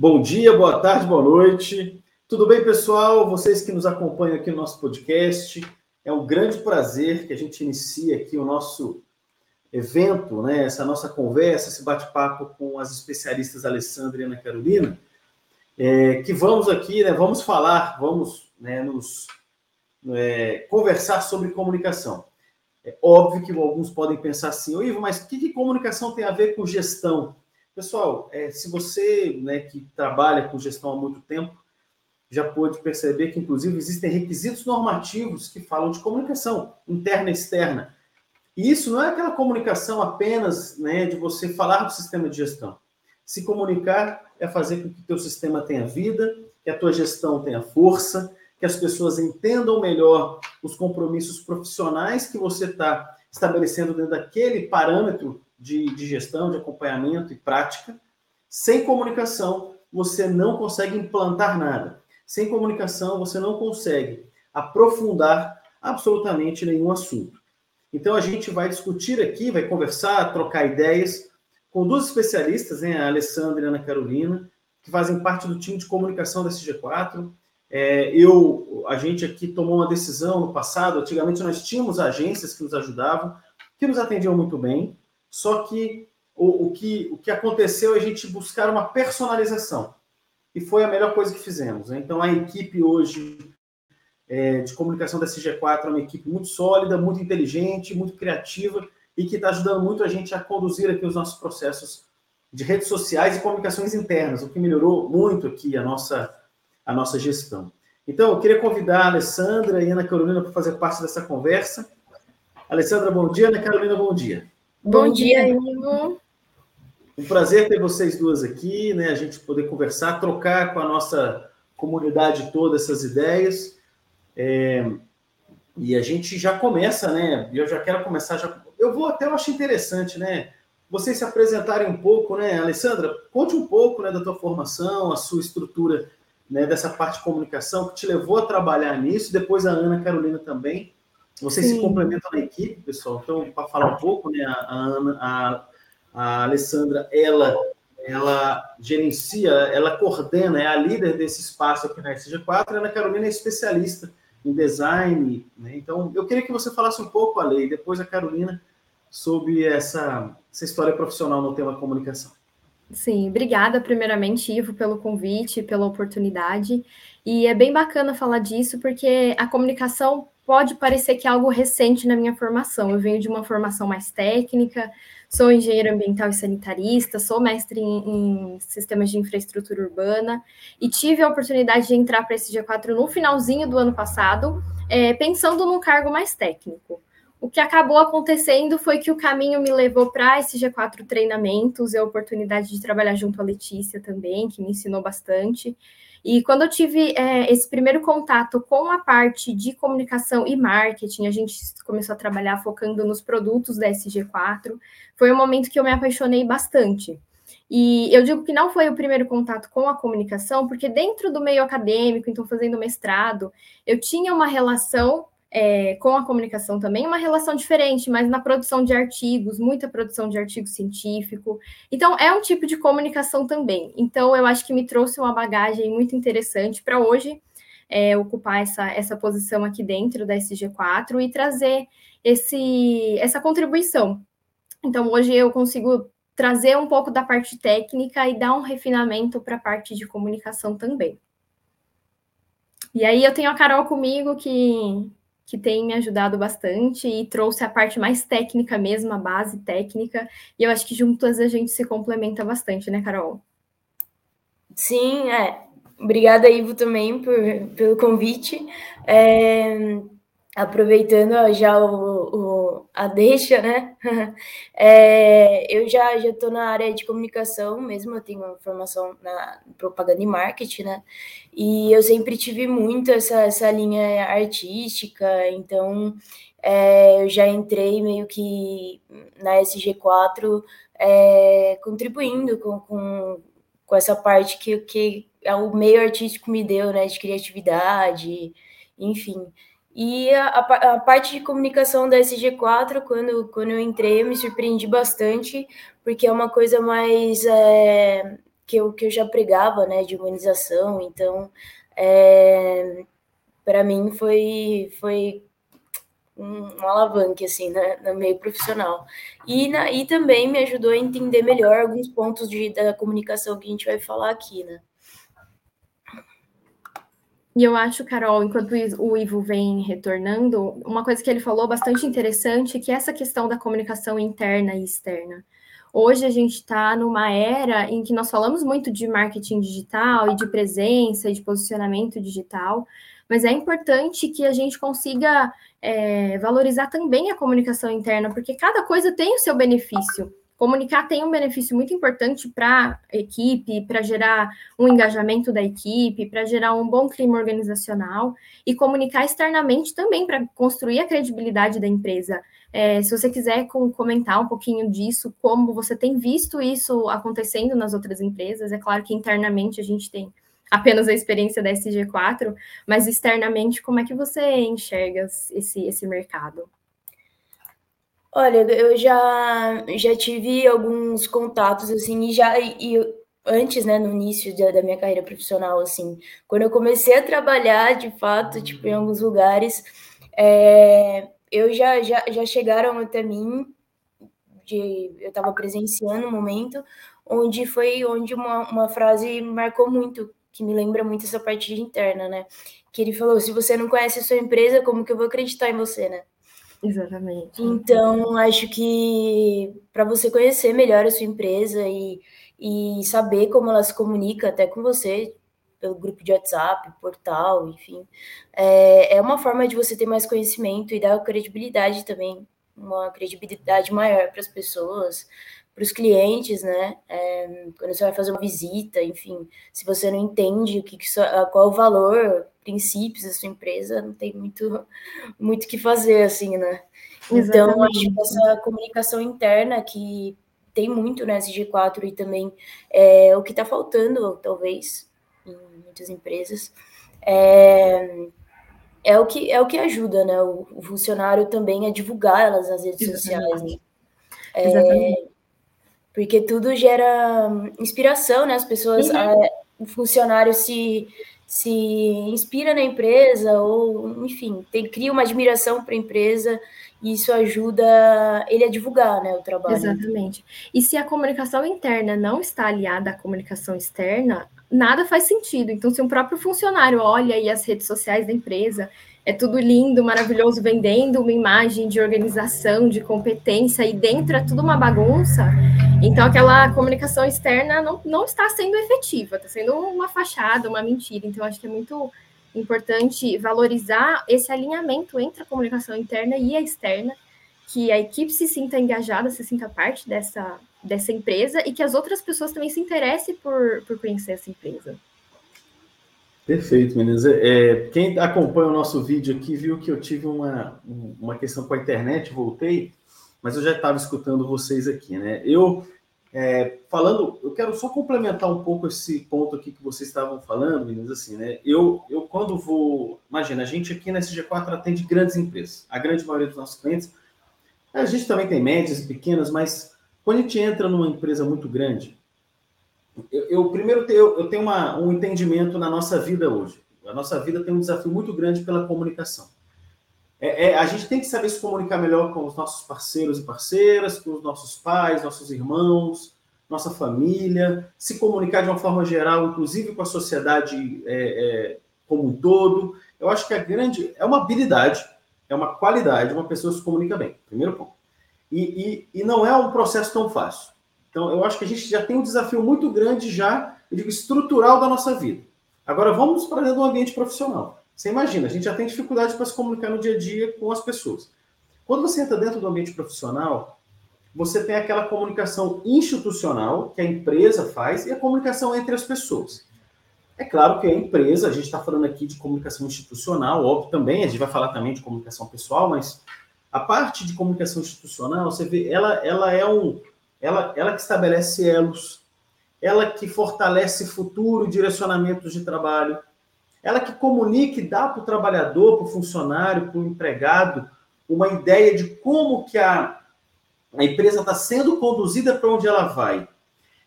Bom dia, boa tarde, boa noite. Tudo bem, pessoal? Vocês que nos acompanham aqui no nosso podcast, é um grande prazer que a gente inicie aqui o nosso evento, né? Essa nossa conversa, esse bate-papo com as especialistas Alessandra e Ana Carolina, é, que vamos aqui, né? Vamos falar, vamos né, nos é, conversar sobre comunicação. É óbvio que alguns podem pensar assim, ô Ivo, mas o que, que comunicação tem a ver com gestão? Pessoal, é, se você né, que trabalha com gestão há muito tempo, já pôde perceber que, inclusive, existem requisitos normativos que falam de comunicação interna e externa. E isso não é aquela comunicação apenas né, de você falar do sistema de gestão. Se comunicar é fazer com que o teu sistema tenha vida, que a tua gestão tenha força, que as pessoas entendam melhor os compromissos profissionais que você está estabelecendo dentro daquele parâmetro de, de gestão, de acompanhamento e prática. Sem comunicação, você não consegue implantar nada. Sem comunicação, você não consegue aprofundar absolutamente nenhum assunto. Então, a gente vai discutir aqui, vai conversar, trocar ideias com duas especialistas, né, a Alessandra e a Ana Carolina, que fazem parte do time de comunicação da SG4. É, eu, a gente aqui tomou uma decisão no passado. Antigamente nós tínhamos agências que nos ajudavam, que nos atendiam muito bem. Só que o, o, que o que aconteceu é a gente buscar uma personalização. E foi a melhor coisa que fizemos. Né? Então, a equipe hoje é, de comunicação da CG4 é uma equipe muito sólida, muito inteligente, muito criativa e que está ajudando muito a gente a conduzir aqui os nossos processos de redes sociais e comunicações internas, o que melhorou muito aqui a nossa, a nossa gestão. Então, eu queria convidar a Alessandra e a Ana Carolina para fazer parte dessa conversa. Alessandra, bom dia. Ana Carolina, bom dia. Bom, dia, Ivo. Um prazer ter vocês duas aqui, né? A gente poder conversar, trocar com a nossa comunidade toda essas ideias. É, e a gente já começa, né? Eu já quero começar. Já, eu vou até, eu acho interessante, né? Vocês se apresentarem um pouco, né? Alessandra, conte um pouco né, da tua formação, a sua estrutura né, dessa parte de comunicação que te levou a trabalhar nisso. Depois a Ana Carolina também. Vocês Sim. se complementam na equipe, pessoal. Então, para falar um pouco, né, a, Ana, a, a Alessandra, ela, ela gerencia, ela coordena, é a líder desse espaço aqui na SG4, e a Ana Carolina é especialista em design. Né? Então, eu queria que você falasse um pouco, Ale, e depois a Carolina, sobre essa, essa história profissional no tema comunicação. Sim, obrigada primeiramente, Ivo, pelo convite, pela oportunidade. E é bem bacana falar disso, porque a comunicação pode parecer que é algo recente na minha formação. Eu venho de uma formação mais técnica, sou engenheiro ambiental e sanitarista, sou mestre em, em sistemas de infraestrutura urbana e tive a oportunidade de entrar para esse G4 no finalzinho do ano passado, é, pensando num cargo mais técnico. O que acabou acontecendo foi que o caminho me levou para esse G4 treinamentos e a oportunidade de trabalhar junto à Letícia também, que me ensinou bastante. E quando eu tive é, esse primeiro contato com a parte de comunicação e marketing, a gente começou a trabalhar focando nos produtos da SG4, foi um momento que eu me apaixonei bastante. E eu digo que não foi o primeiro contato com a comunicação, porque dentro do meio acadêmico, então fazendo mestrado, eu tinha uma relação é, com a comunicação também uma relação diferente, mas na produção de artigos, muita produção de artigo científico. Então, é um tipo de comunicação também. Então, eu acho que me trouxe uma bagagem muito interessante para hoje é, ocupar essa, essa posição aqui dentro da SG4 e trazer esse, essa contribuição. Então, hoje eu consigo trazer um pouco da parte técnica e dar um refinamento para a parte de comunicação também. E aí eu tenho a Carol comigo que que tem me ajudado bastante e trouxe a parte mais técnica mesmo, a base técnica, e eu acho que juntas a gente se complementa bastante, né, Carol? Sim, é. Obrigada, Ivo, também por, pelo convite. É, aproveitando já o, o, a deixa, né? É, eu já já estou na área de comunicação mesmo, eu tenho formação na propaganda e marketing, né? E eu sempre tive muito essa, essa linha artística, então é, eu já entrei meio que na SG4 é, contribuindo com, com, com essa parte que, que é o meio artístico me deu, né? De criatividade, enfim. E a, a, parte de comunicação da SG4, quando, quando eu entrei, eu me surpreendi bastante, porque é uma coisa mais. É, que eu, que eu já pregava, né, de humanização. Então, é, para mim foi, foi um, alavanque, assim, né, no meio profissional. E, na, e também me ajudou a entender melhor alguns pontos de, da comunicação que a gente vai falar aqui, né. E eu acho, Carol, enquanto o Ivo vem retornando, uma coisa que ele falou bastante interessante, que é essa questão da comunicação interna e externa. Hoje a gente está numa era em que nós falamos muito de marketing digital e de presença e de posicionamento digital, mas é importante que a gente consiga é, valorizar também a comunicação interna, porque cada coisa tem o seu benefício. Comunicar tem um benefício muito importante para a equipe, para gerar um engajamento da equipe, para gerar um bom clima organizacional, e comunicar externamente também para construir a credibilidade da empresa. É, se você quiser com, comentar um pouquinho disso, como você tem visto isso acontecendo nas outras empresas, é claro que internamente a gente tem apenas a experiência da SG4, mas externamente, como é que você enxerga esse, esse mercado? Olha, eu já, já tive alguns contatos, assim, e já e antes, né, no início da, da, minha carreira profissional, assim, quando eu comecei a trabalhar, de fato, tipo, em alguns lugares, é, eu já, já, já chegaram até mim, de, eu estava presenciando um momento, onde foi onde uma, uma frase marcou muito, que me lembra muito essa parte interna, né, que ele falou, se você não conhece a sua empresa, como que eu vou acreditar em você, né? Exatamente. Então, acho que para você conhecer melhor a sua empresa e, e saber como ela se comunica até com você, pelo grupo de WhatsApp, portal, enfim, é, é uma forma de você ter mais conhecimento e dar credibilidade também, uma credibilidade maior para as pessoas, para os clientes, né? É, quando você vai fazer uma visita, enfim, se você não entende o que, que qual é o valor, princípios da sua empresa, não tem muito muito que fazer, assim, né? Então, Exatamente. acho que essa comunicação interna que tem muito na SG4 e também é o que está faltando, talvez, em muitas empresas, é, é, o, que, é o que ajuda, né? O, o funcionário também a divulgar elas nas redes Exatamente. sociais. Né? É, Exatamente porque tudo gera inspiração, né? As pessoas, uhum. a, o funcionário se, se inspira na empresa, ou, enfim, tem, cria uma admiração para a empresa, e isso ajuda ele a divulgar né, o trabalho. Exatamente. E se a comunicação interna não está aliada à comunicação externa, nada faz sentido. Então, se um próprio funcionário olha aí as redes sociais da empresa é tudo lindo, maravilhoso, vendendo uma imagem de organização, de competência, e dentro é tudo uma bagunça. Então, aquela comunicação externa não, não está sendo efetiva, está sendo uma fachada, uma mentira. Então, acho que é muito importante valorizar esse alinhamento entre a comunicação interna e a externa, que a equipe se sinta engajada, se sinta parte dessa, dessa empresa e que as outras pessoas também se interessem por, por conhecer essa empresa. Perfeito, meninas. É, é, quem acompanha o nosso vídeo aqui viu que eu tive uma, uma questão com a internet, voltei, mas eu já estava escutando vocês aqui, né? Eu, é, falando, eu quero só complementar um pouco esse ponto aqui que vocês estavam falando, meninas, assim, né? Eu, eu quando vou, imagina, a gente aqui na SG4 atende grandes empresas, a grande maioria dos nossos clientes, a gente também tem médias pequenas, mas quando a gente entra numa empresa muito grande, eu, eu primeiro tenho, eu tenho uma, um entendimento na nossa vida hoje. A nossa vida tem um desafio muito grande pela comunicação. É, é, a gente tem que saber se comunicar melhor com os nossos parceiros e parceiras, com os nossos pais, nossos irmãos, nossa família, se comunicar de uma forma geral, inclusive com a sociedade é, é, como um todo. Eu acho que a grande é uma habilidade, é uma qualidade, uma pessoa se comunica bem. Primeiro ponto. E, e, e não é um processo tão fácil. Então, eu acho que a gente já tem um desafio muito grande já, digo, estrutural da nossa vida. Agora, vamos para dentro do ambiente profissional. Você imagina, a gente já tem dificuldade para se comunicar no dia a dia com as pessoas. Quando você entra dentro do ambiente profissional, você tem aquela comunicação institucional que a empresa faz e a comunicação entre as pessoas. É claro que a empresa, a gente está falando aqui de comunicação institucional, óbvio também, a gente vai falar também de comunicação pessoal, mas a parte de comunicação institucional, você vê, ela, ela é um, ela, ela que estabelece elos, ela que fortalece futuro direcionamentos de trabalho, ela que comunica e dá para o trabalhador, para o funcionário, para o empregado, uma ideia de como que a, a empresa está sendo conduzida para onde ela vai.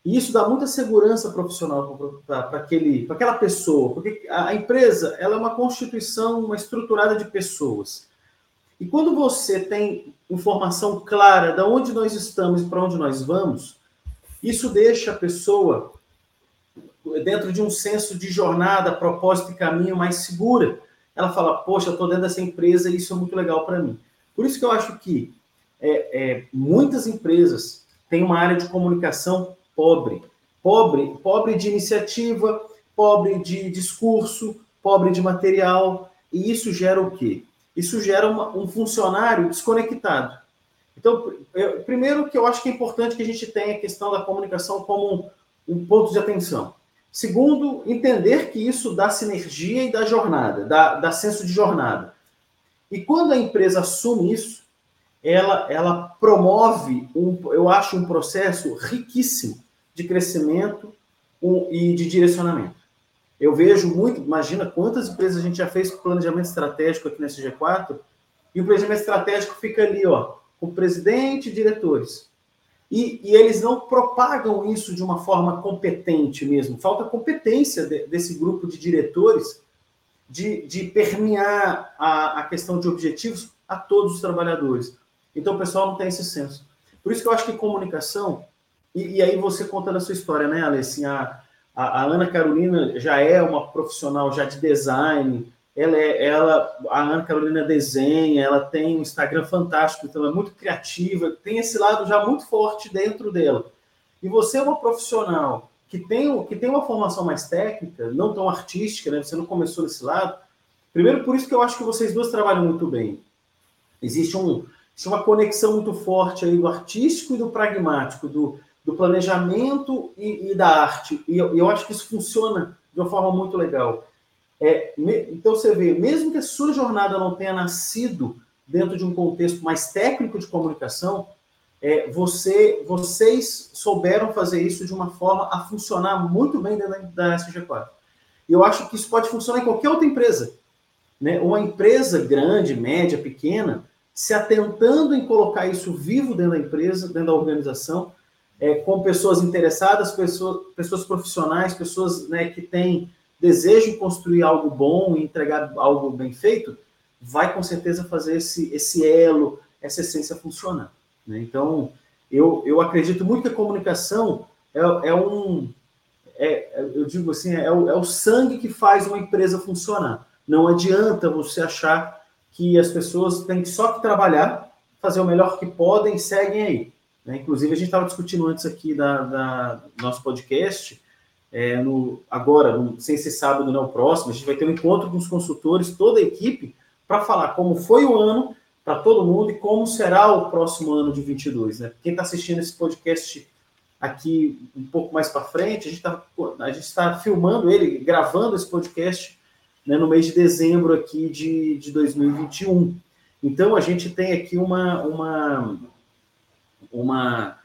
E isso dá muita segurança profissional para aquela pessoa, porque a empresa ela é uma constituição, uma estruturada de pessoas. E quando você tem informação clara de onde nós estamos e para onde nós vamos, isso deixa a pessoa dentro de um senso de jornada, propósito e caminho mais segura. Ela fala, poxa, estou dentro dessa empresa e isso é muito legal para mim. Por isso que eu acho que é, é, muitas empresas têm uma área de comunicação pobre. Pobre, pobre de iniciativa, pobre de discurso, pobre de material. E isso gera o quê? Isso gera uma, um funcionário desconectado. Então, eu, primeiro que eu acho que é importante que a gente tenha a questão da comunicação como um, um ponto de atenção. Segundo, entender que isso dá sinergia e dá jornada, dá, dá senso de jornada. E quando a empresa assume isso, ela, ela promove, um, eu acho, um processo riquíssimo de crescimento um, e de direcionamento. Eu vejo muito, imagina quantas empresas a gente já fez com planejamento estratégico aqui nesse G4, e o planejamento estratégico fica ali, ó, com presidente e diretores. E, e, eles não propagam isso de uma forma competente mesmo. Falta competência de, desse grupo de diretores de, de permear a, a, questão de objetivos a todos os trabalhadores. Então o pessoal não tem esse senso. Por isso que eu acho que comunicação, e, e aí você conta da sua história, né, Alessia? A, a, Ana Carolina já é uma profissional já de design, ela, é, ela, a Ana Carolina desenha, ela tem um Instagram fantástico, então é muito criativa, tem esse lado já muito forte dentro dela. E você é uma profissional que tem, que tem uma formação mais técnica, não tão artística, né? Você não começou nesse lado. Primeiro, por isso que eu acho que vocês duas trabalham muito bem. Existe um, existe uma conexão muito forte aí do artístico e do pragmático, do, do planejamento e, e da arte. E eu, eu, acho que isso funciona de uma forma muito legal. É, me, então você vê, mesmo que a sua jornada não tenha nascido dentro de um contexto mais técnico de comunicação, é, você, vocês souberam fazer isso de uma forma a funcionar muito bem dentro da, da SG4. E eu acho que isso pode funcionar em qualquer outra empresa. Né? Uma empresa grande, média, pequena, se atentando em colocar isso vivo dentro da empresa, dentro da organização, é, com pessoas interessadas, pessoas, pessoas profissionais, pessoas né, que têm desejo de construir algo bom e entregar algo bem feito, vai com certeza fazer esse, esse elo, essa essência funcionar. Né? Então, eu, eu acredito muito que a comunicação é, é um. É, eu digo assim, é o, é o sangue que faz uma empresa funcionar. Não adianta você achar que as pessoas têm só que trabalhar, fazer o melhor que podem seguem aí. Né? Inclusive, a gente estava discutindo antes aqui da, da do nosso podcast, é, no, agora, no, sem ser sábado, não, próximo, a gente vai ter um encontro com os consultores, toda a equipe, para falar como foi o ano para todo mundo e como será o próximo ano de 22. Né? Quem está assistindo esse podcast aqui um pouco mais para frente, a gente está está filmando ele, gravando esse podcast né, no mês de dezembro aqui de, de 2021. Então a gente tem aqui uma, uma uma,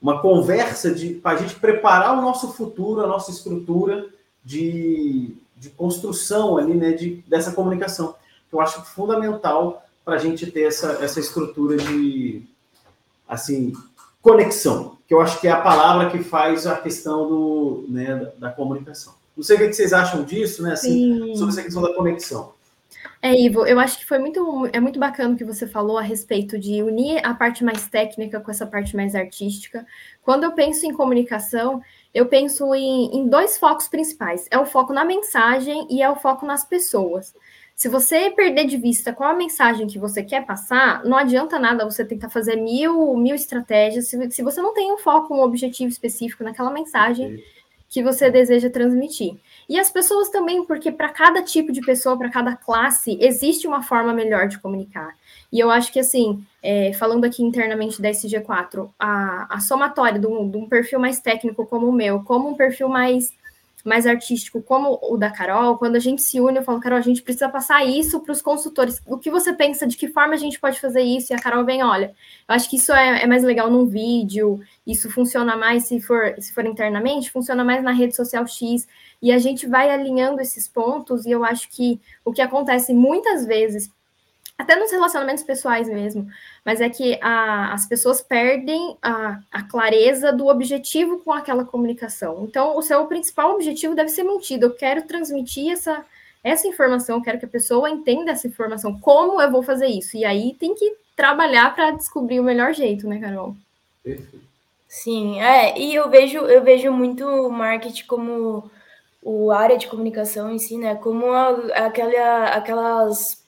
uma conversa para a gente preparar o nosso futuro, a nossa estrutura de, de construção ali, né, de, dessa comunicação. Eu acho fundamental para a gente ter essa, essa estrutura de, assim, conexão, que eu acho que é a palavra que faz a questão do, né, da, da comunicação. Não sei o que vocês acham disso, né, assim, sobre essa questão da conexão. É, Ivo, eu acho que foi muito, é muito bacana o que você falou a respeito de unir a parte mais técnica com essa parte mais artística. Quando eu penso em comunicação, eu penso em, em dois focos principais: é o foco na mensagem e é o foco nas pessoas. Se você perder de vista qual a mensagem que você quer passar, não adianta nada você tentar fazer mil, mil estratégias se, se você não tem um foco, um objetivo específico naquela mensagem que você deseja transmitir. E as pessoas também, porque para cada tipo de pessoa, para cada classe, existe uma forma melhor de comunicar. E eu acho que, assim, é, falando aqui internamente da SG4, a, a somatória de um, de um perfil mais técnico como o meu, como um perfil mais mais artístico como o da Carol, quando a gente se une, eu falo, Carol, a gente precisa passar isso para os consultores. O que você pensa, de que forma a gente pode fazer isso? E a Carol vem, olha, eu acho que isso é, é mais legal num vídeo, isso funciona mais se for, se for internamente, funciona mais na rede social X. E a gente vai alinhando esses pontos, e eu acho que o que acontece muitas vezes até nos relacionamentos pessoais mesmo, mas é que a, as pessoas perdem a, a, clareza do objetivo com aquela comunicação. Então, o seu principal objetivo deve ser mantido. Eu quero transmitir essa, essa informação, eu quero que a pessoa entenda essa informação. Como eu vou fazer isso? E aí tem que trabalhar para descobrir o melhor jeito, né, Carol? Sim, é, e eu vejo, eu vejo muito o marketing como o área de comunicação em si, né? Como a, aquela, aquelas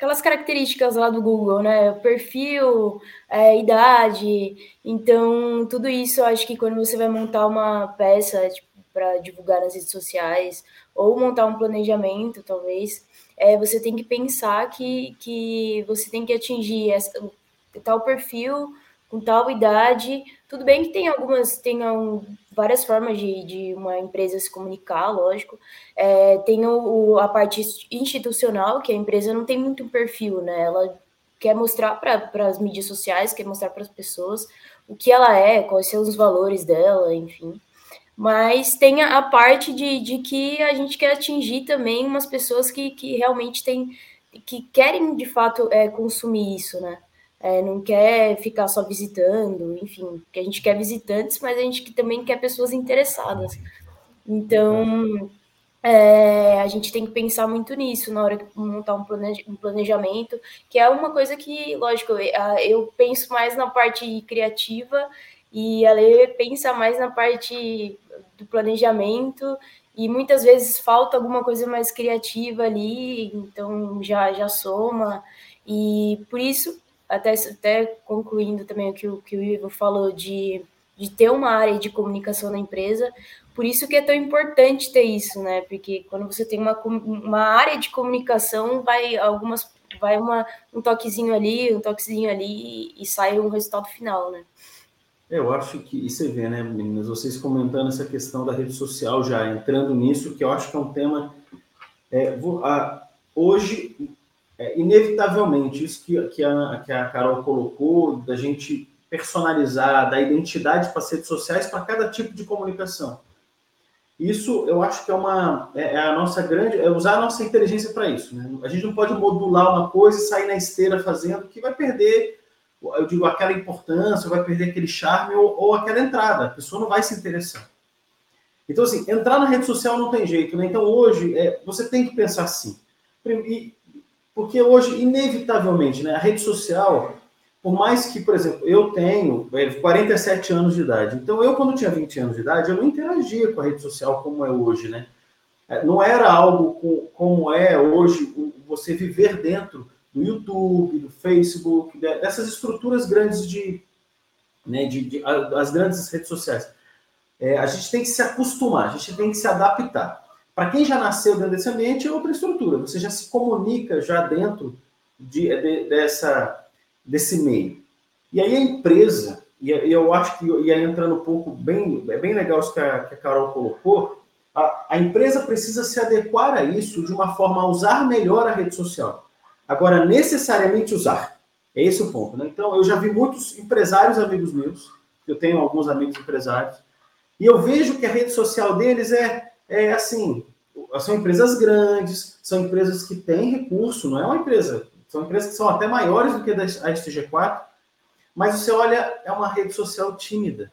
aquelas características lá do Google, né? Perfil, é, idade. Então, tudo isso eu acho que quando você vai montar uma peça tipo, para divulgar nas redes sociais, ou montar um planejamento, talvez, é, você tem que pensar que, que você tem que atingir essa, tal perfil com tal idade. Tudo bem que tem algumas, tem um, várias formas de, de uma empresa se comunicar, lógico. É, tem o, a parte institucional, que a empresa não tem muito perfil, né? Ela quer mostrar para as mídias sociais, quer mostrar para as pessoas o que ela é, quais são os valores dela, enfim. Mas tem a, a parte de, de que a gente quer atingir também umas pessoas que, que realmente têm, que querem de fato é, consumir isso, né? É, não quer ficar só visitando, enfim, que a gente quer visitantes, mas a gente também quer pessoas interessadas. Então, é, a gente tem que pensar muito nisso na hora de montar um, planejamento, que é uma coisa que, lógico, eu penso mais na parte criativa e a Lê pensa mais na parte do planejamento e muitas vezes falta alguma coisa mais criativa ali, então já, já soma. E por isso até, até concluindo também o que, o que o Ivo falou de, de ter uma área de comunicação na empresa, por isso que é tão importante ter isso, né? Porque quando você tem uma, uma área de comunicação, vai algumas vai uma, um toquezinho ali, um toquezinho ali e sai um resultado final, né? Eu acho que, e você vê, né, meninas, vocês comentando essa questão da rede social já, entrando nisso, que eu acho que é um tema. É, a, hoje, é, inevitavelmente, isso que, que, a, que a Carol colocou, da gente personalizar, da identidade para as redes sociais para cada tipo de comunicação. Isso eu acho que é uma é, é a nossa grande é usar a nossa inteligência para isso. Né? A gente não pode modular uma coisa e sair na esteira fazendo que vai perder, eu digo, aquela importância, vai perder aquele charme ou, ou aquela entrada. A pessoa não vai se interessar. Então, assim, entrar na rede social não tem jeito, né? Então, hoje, é, você tem que pensar assim. E porque hoje, inevitavelmente, né, a rede social, por mais que, por exemplo, eu tenho 47 é, anos de idade, então eu, quando tinha 20 anos de idade, eu não interagia com a rede social como é hoje, né? É, não era algo como é hoje você viver dentro do YouTube, do Facebook, dessas estruturas grandes de, né, de, de as grandes redes sociais. É, a gente tem que se acostumar, a gente tem que se adaptar. Para quem já nasceu dentro desse ambiente, é outra estrutura. Você já se comunica já dentro de, de, dessa, desse meio. E aí a empresa, e eu acho que ia entrando um pouco bem, é bem legal isso que a, que a Carol colocou, a, a, empresa precisa se adequar a isso de uma forma a usar melhor a rede social. Agora, necessariamente usar. É esse o ponto. Né? Então, eu já vi muitos empresários amigos meus, eu tenho alguns amigos empresários, e eu vejo que a rede social deles é é assim, são empresas grandes, são empresas que têm recurso, não é uma empresa, são empresas que são até maiores do que a STG4, mas você olha, é uma rede social tímida.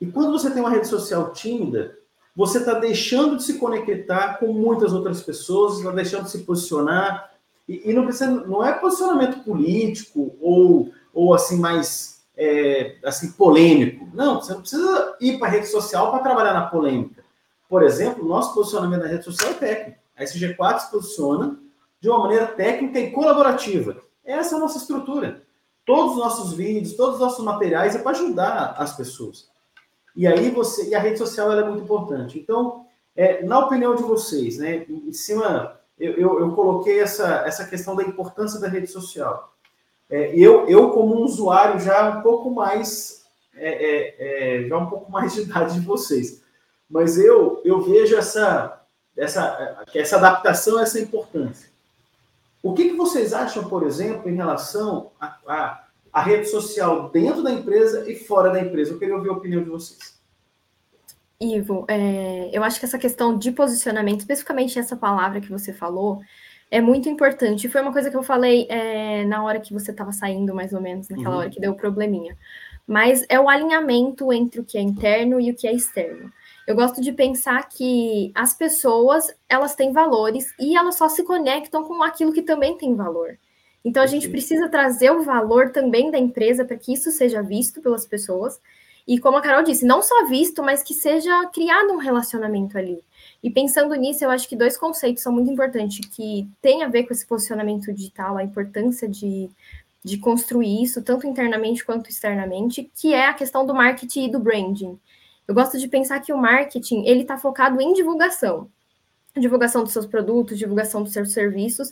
E quando você tem uma rede social tímida, você está deixando de se conectar com muitas outras pessoas, está deixando de se posicionar, e, e, não, precisa, não é posicionamento político ou, ou assim mais é, assim polêmico. Não, você não precisa ir para a rede social para trabalhar na polêmica. Por exemplo, nosso posicionamento na rede social é técnico. A SG4 se posiciona de uma maneira técnica e colaborativa. Essa é a nossa estrutura. Todos os nossos vídeos, todos os nossos materiais é para ajudar as pessoas. E aí você, e a rede social é muito importante. Então, é, na opinião de vocês, né, em cima, eu, eu, eu, coloquei essa, essa questão da importância da rede social. É, eu, eu, como um usuário já um pouco mais, é, é, é já um pouco mais de idade de vocês, mas eu, eu vejo essa, essa, essa adaptação, essa importância. O que, que vocês acham, por exemplo, em relação à a, a, rede social dentro da empresa e fora da empresa? Eu queria ouvir a opinião de vocês. Ivo, é, eu acho que essa questão de posicionamento, especificamente essa palavra que você falou, é muito importante. Foi uma coisa que eu falei é, na hora que você estava saindo, mais ou menos, naquela uhum. hora que deu o probleminha. Mas é o alinhamento entre o que é interno e o que é externo. Eu gosto de pensar que as pessoas, elas têm valores e elas só se conectam com aquilo que também tem valor. Então a gente precisa trazer o valor também da empresa para que isso seja visto pelas pessoas. E como a Carol disse, não só visto, mas que seja criado um relacionamento ali. E pensando nisso, eu acho que dois conceitos são muito importantes, que tem a ver com esse posicionamento digital, a importância de, de construir isso, tanto internamente quanto externamente, que é a questão do marketing e do branding. Eu gosto de pensar que o marketing ele está focado em divulgação, divulgação dos seus produtos, divulgação dos seus serviços,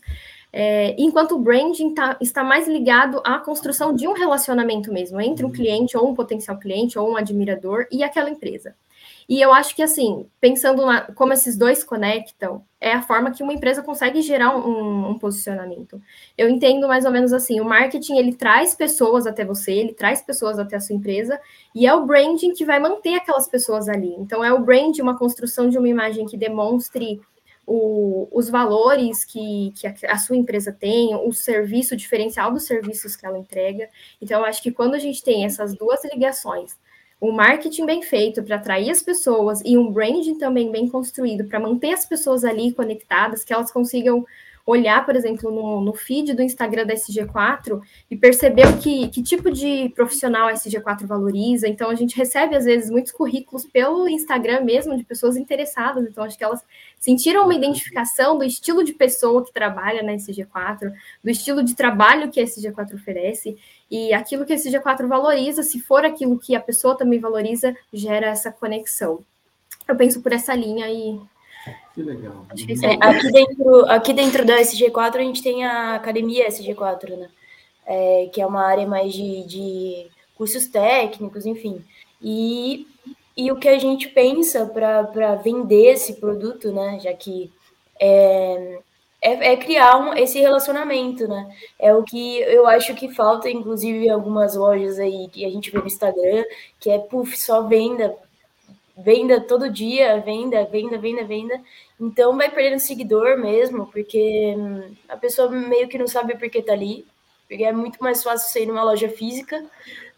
é, enquanto o branding tá, está mais ligado à construção de um relacionamento mesmo entre um cliente ou um potencial cliente ou um admirador e aquela empresa. E eu acho que, assim, pensando na, como esses dois conectam, é a forma que uma empresa consegue gerar um, um, posicionamento. Eu entendo mais ou menos assim, o marketing, ele traz pessoas até você, ele traz pessoas até a sua empresa, e é o branding que vai manter aquelas pessoas ali. Então, é o branding, uma construção de uma imagem que demonstre o, os valores que, que a, a, sua empresa tem, o serviço, o diferencial dos serviços que ela entrega. Então, eu acho que quando a gente tem essas duas ligações, um marketing bem feito para atrair as pessoas e um branding também bem construído para manter as pessoas ali conectadas, que elas consigam olhar, por exemplo, no, no feed do Instagram da SG4 e perceber que, que tipo de profissional a SG4 valoriza. Então, a gente recebe, às vezes, muitos currículos pelo Instagram mesmo, de pessoas interessadas. Então, acho que elas sentiram uma identificação do estilo de pessoa que trabalha na SG4, do estilo de trabalho que a SG4 oferece. E aquilo que a SG4 valoriza, se for aquilo que a pessoa também valoriza, gera essa conexão. Eu penso por essa linha e que legal. É, aqui, dentro, aqui dentro da SG4 a gente tem a academia SG4, né? É, que é uma área mais de, de cursos técnicos, enfim. E, e o que a gente pensa para vender esse produto, né? Já que é, é, é, criar um, esse relacionamento, né? É o que eu acho que falta, inclusive, em algumas lojas aí que a gente vê no Instagram, que é puff, só venda, venda todo dia, venda, venda, venda, venda. Então vai perdendo seguidor mesmo, porque hum, a pessoa meio que não sabe por que tá ali. Porque é muito mais fácil você ir numa loja física,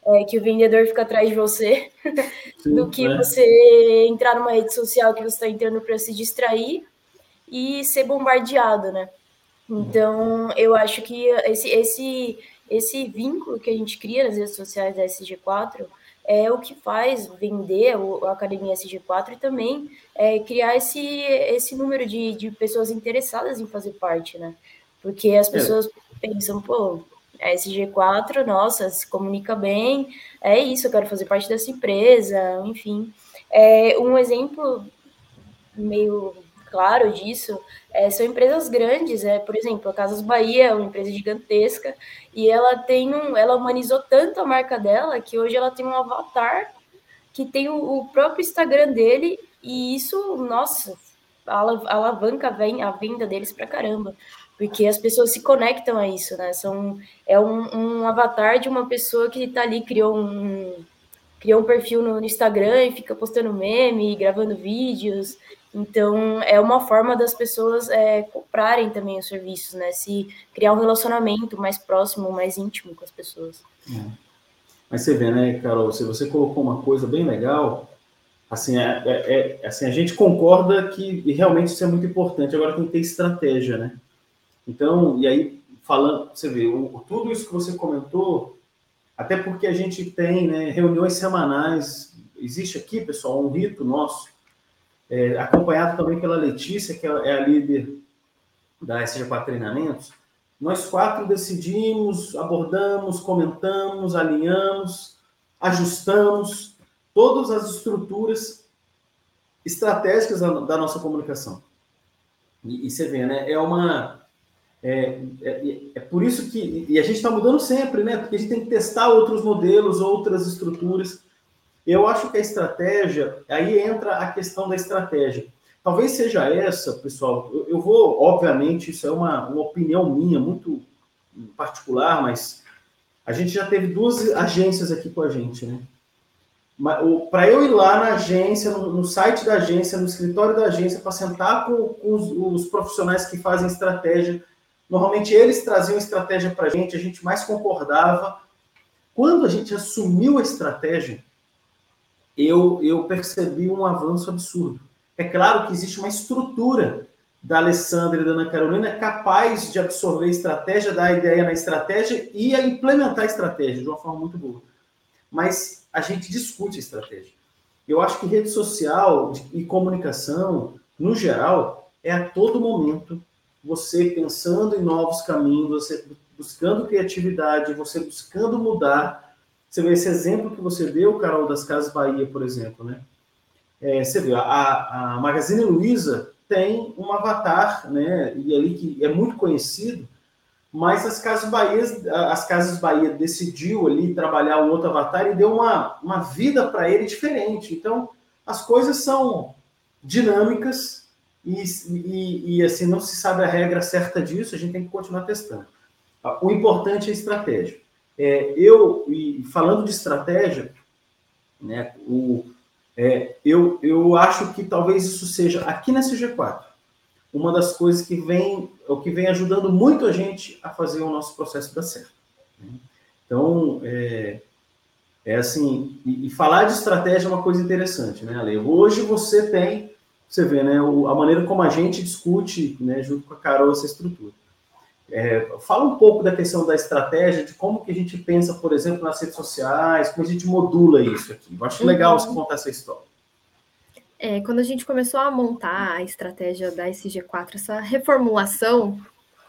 é, que o vendedor fica atrás de você, Sim, do que é. você entrar numa rede social que você está entrando para se distrair e ser bombardeado, né? Então, eu acho que esse, esse, esse vínculo que a gente cria nas redes sociais da SG4 é o que faz vender a Academia SG4 e também é, criar esse, esse número de, de pessoas interessadas em fazer parte, né? Porque as é. pessoas é. pensam, pô, a SG4, nossa, se comunica bem, é isso, eu quero fazer parte dessa empresa, enfim. É, um exemplo meio claro disso é, são empresas grandes, é, por exemplo, a Casas Bahia é uma empresa gigantesca e ela tem um, ela humanizou tanto a marca dela que hoje ela tem um avatar que tem o, o próprio Instagram dele e isso, nossa, alavanca a venda deles pra caramba, porque as pessoas se conectam a isso, né? São, é um, um avatar de uma pessoa que está ali, criou um, criou um perfil no Instagram e fica postando meme, gravando vídeos, então, é uma forma das pessoas é, comprarem também os serviços, né? Se criar um relacionamento mais próximo, mais íntimo com as pessoas. É. Mas você vê, né, Carol, se você colocou uma coisa bem legal, assim, é, é, é, assim, a gente concorda que realmente isso é muito importante, agora tem que ter estratégia, né? Então, e aí, falando, você vê, o, tudo isso que você comentou, até porque a gente tem né, reuniões semanais, existe aqui, pessoal, um rito nosso, é, acompanhado também pela Letícia, que é a líder da SG4 Treinamentos, nós quatro decidimos, abordamos, comentamos, alinhamos, ajustamos todas as estruturas estratégicas da, da nossa comunicação. E, e, você vê, né? É uma. É, é, é por isso que. E a gente está mudando sempre, né? Porque a gente tem que testar outros modelos, outras estruturas. Eu acho que a estratégia, aí entra a questão da estratégia. Talvez seja essa, pessoal. Eu, eu vou, obviamente, isso é uma, uma opinião minha, muito particular, mas a gente já teve duas agências aqui com a gente, né? para eu ir lá na agência, no, no, site da agência, no escritório da agência, para sentar com, com os, os, profissionais que fazem estratégia, normalmente eles traziam estratégia para a gente, a gente mais concordava. Quando a gente assumiu a estratégia, eu, eu percebi um avanço absurdo. É claro que existe uma estrutura da Alessandra e da Ana Carolina capaz de absorver a estratégia, dar ideia na estratégia e a implementar a estratégia de uma forma muito boa. Mas a gente discute a estratégia. Eu acho que rede social e comunicação, no geral, é a todo momento você pensando em novos caminhos, você buscando criatividade, você buscando mudar. Você vê esse exemplo que você deu, Carol, das Casas Bahia, por exemplo, né? É, você vê, a, a Magazine Luiza tem um avatar, né? E ali que é muito conhecido, mas as Casas Bahia, as Casas Bahia decidiu ali trabalhar o outro avatar e deu uma, uma vida para ele diferente. Então, as coisas são dinâmicas e, e, e, assim não se sabe a regra certa disso. A gente tem que continuar testando. O importante é a estratégia. É, eu e falando de estratégia, né? O é, eu, eu acho que talvez isso seja, aqui na CG4, uma das coisas que vem, o que vem ajudando muito a gente a fazer o nosso processo dar certo. Né? Então, é, é assim, e, e, falar de estratégia é uma coisa interessante, né, Ale? Hoje você tem, você vê, né, o, a maneira como a gente discute, né, junto com a Carol, essa estrutura. É, fala um pouco da questão da estratégia, de como que a gente pensa, por exemplo, nas redes sociais, como a gente modula isso aqui. Eu acho legal uhum. você contar essa história. É, quando a gente começou a montar a estratégia da SG4, essa reformulação,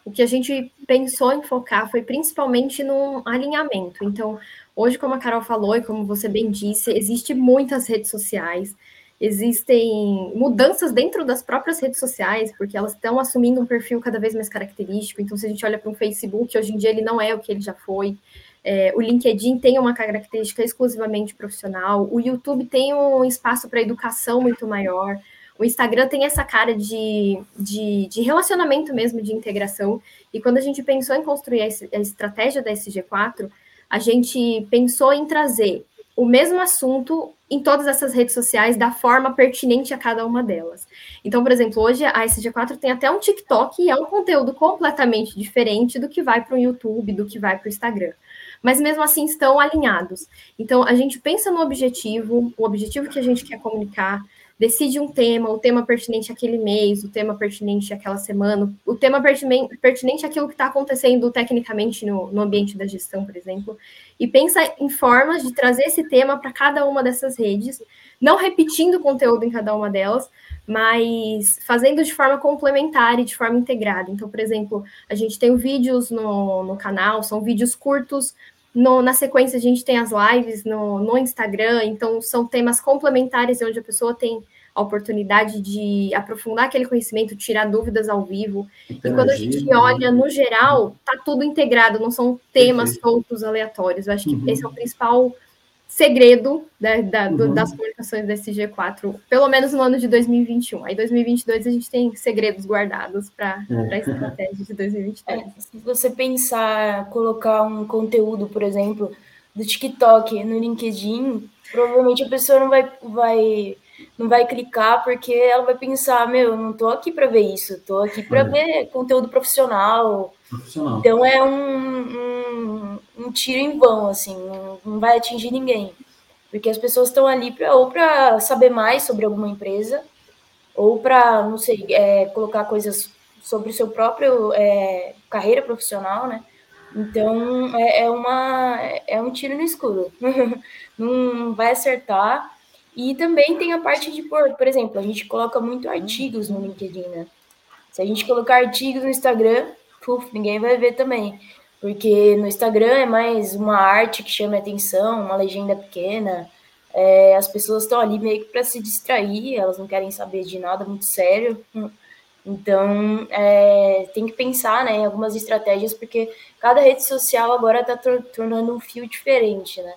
o que a gente pensou em focar foi principalmente no alinhamento. Então, hoje, como a Carol falou e como você bem disse, existe muitas redes sociais, existem mudanças dentro das próprias redes sociais, porque elas estão assumindo um perfil cada vez mais característico. Então, se a gente olha para um Facebook, hoje em dia ele não é o que ele já foi. É, o LinkedIn tem uma característica exclusivamente profissional. O YouTube tem um espaço para educação muito maior. O Instagram tem essa cara de, de, de, relacionamento mesmo, de integração. E quando a gente pensou em construir a estratégia da SG4, a gente pensou em trazer o mesmo assunto em todas essas redes sociais da forma pertinente a cada uma delas. Então, por exemplo, hoje a SG4 tem até um TikTok e é um conteúdo completamente diferente do que vai para o YouTube, do que vai para o Instagram. Mas mesmo assim estão alinhados. Então, a gente pensa no objetivo, o objetivo que a gente quer comunicar, decide um tema, o tema pertinente àquele mês, o tema pertinente àquela semana, o tema pertinente àquilo que está acontecendo tecnicamente no, no ambiente da gestão, por exemplo, e pensa em formas de trazer esse tema para cada uma dessas redes, não repetindo o conteúdo em cada uma delas, mas fazendo de forma complementar e de forma integrada. Então, por exemplo, a gente tem vídeos no, no canal, são vídeos curtos, no, na sequência, a gente tem as lives no, no Instagram, então são temas complementares onde a pessoa tem a oportunidade de aprofundar aquele conhecimento, tirar dúvidas ao vivo. Interagir, e quando a gente né? olha no geral, tá tudo integrado, não são temas soltos aleatórios. Eu acho que uhum. esse é o principal segredo né, da, uhum. das comunicações desse G4, pelo menos no ano de 2021. Aí 2022 a gente tem segredos guardados para é. a estratégia de 2023. É, se você pensar colocar um conteúdo, por exemplo, do TikTok no LinkedIn, provavelmente a pessoa não vai, vai não vai clicar porque ela vai pensar, meu, não tô aqui para ver isso, tô aqui para é. ver conteúdo profissional. Profissional. Então é um, um, um, tiro em vão, assim, não, não vai atingir ninguém. Porque as pessoas estão ali pra, ou para saber mais sobre alguma empresa, ou para, não sei, é, colocar coisas sobre o seu próprio é, carreira profissional, né? Então é, é, uma, é um tiro no escuro. não vai acertar. E também tem a parte de, por, por exemplo, a gente coloca muito artigos no LinkedIn, né? Se a gente colocar artigos no Instagram, puf, ninguém vai ver também. Porque no Instagram é mais uma arte que chama atenção, uma legenda pequena. É, as pessoas estão ali meio que para se distrair, elas não querem saber de nada muito sério. Então, é, tem que pensar né, em algumas estratégias, porque cada rede social agora está tornando um fio diferente, né?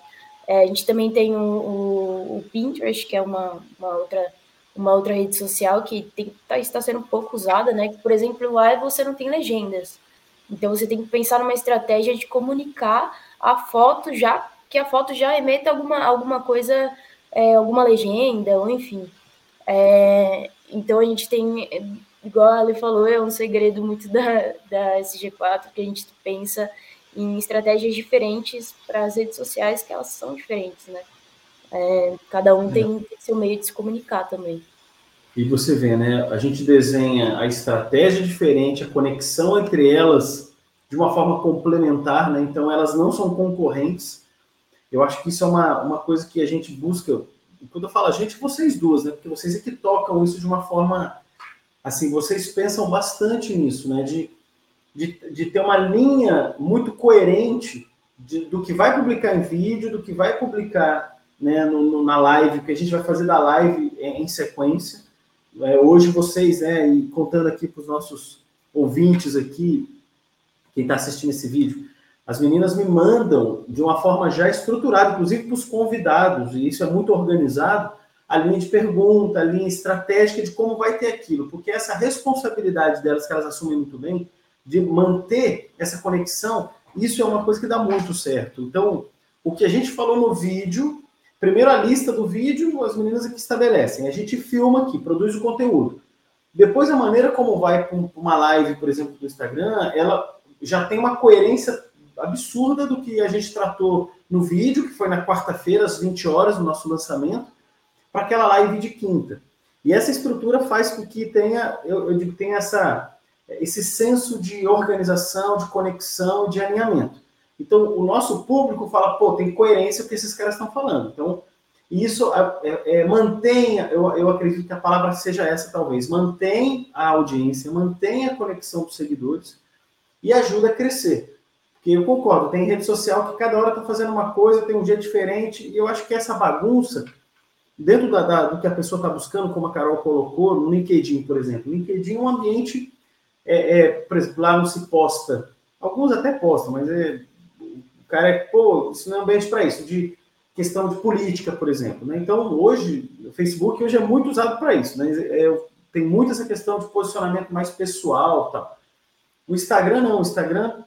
É, a gente também tem o, o, o, Pinterest, que é uma, uma, outra, uma outra rede social que tem, tá, está sendo pouco usada, né? Por exemplo, lá você não tem legendas. Então você tem que pensar numa estratégia de comunicar a foto já, que a foto já emeta alguma, alguma coisa é, alguma legenda, ou enfim. É, então a gente tem, igual a Ali falou, é um segredo muito da, da SG4, que a gente pensa em estratégias diferentes para as redes sociais, que elas são diferentes, né? É, cada um tem, tem seu meio de se comunicar também. E você vê, né? A gente desenha a estratégia diferente, a conexão entre elas de uma forma complementar, né? Então elas não são concorrentes. Eu acho que isso é uma, uma coisa que a gente busca. Quando eu falo a gente, vocês duas, né? Porque vocês é que tocam isso de uma forma assim, vocês pensam bastante nisso, né? De, de, de ter uma linha muito coerente de, do que vai publicar em vídeo, do que vai publicar né, no, no, na live, que a gente vai fazer da live em, sequência. É, hoje vocês, né, e contando aqui para os nossos ouvintes aqui, quem está assistindo esse vídeo, as meninas me mandam de uma forma já estruturada, inclusive para os convidados, e isso é muito organizado, a linha de pergunta, a linha estratégica de como vai ter aquilo, porque essa responsabilidade delas, que elas assumem muito bem, de manter essa conexão, isso é uma coisa que dá muito certo. Então, o que a gente falou no vídeo, primeiro a lista do vídeo, as meninas aqui estabelecem, a gente filma aqui, produz o conteúdo. Depois, a maneira como vai para uma live, por exemplo, do Instagram, ela já tem uma coerência absurda do que a gente tratou no vídeo, que foi na quarta-feira, às 20 horas, no nosso lançamento, para aquela live de quinta. E essa estrutura faz com que tenha, eu, eu digo, tenha essa, esse senso de organização, de conexão, de alinhamento. Então, o nosso público fala, pô, tem coerência o que esses caras estão falando. Então, isso é, é, é, mantém, eu, eu acredito que a palavra seja essa, talvez, mantém a audiência, mantém a conexão dos seguidores, e ajuda a crescer. Porque eu concordo, tem rede social que cada hora está fazendo uma coisa, tem um dia diferente, e eu acho que essa bagunça, dentro da, da, do que a pessoa está buscando, como a Carol colocou, no LinkedIn, por exemplo. O LinkedIn é um ambiente, é, é, por exemplo, lá não se posta, alguns até postam, mas é, cara é, pô, isso não é ambiente para isso, de questão de política, por exemplo. Né? Então, hoje, o Facebook hoje é muito usado para isso. Né? É, tem muito essa questão de posicionamento mais pessoal. O Instagram não, o Instagram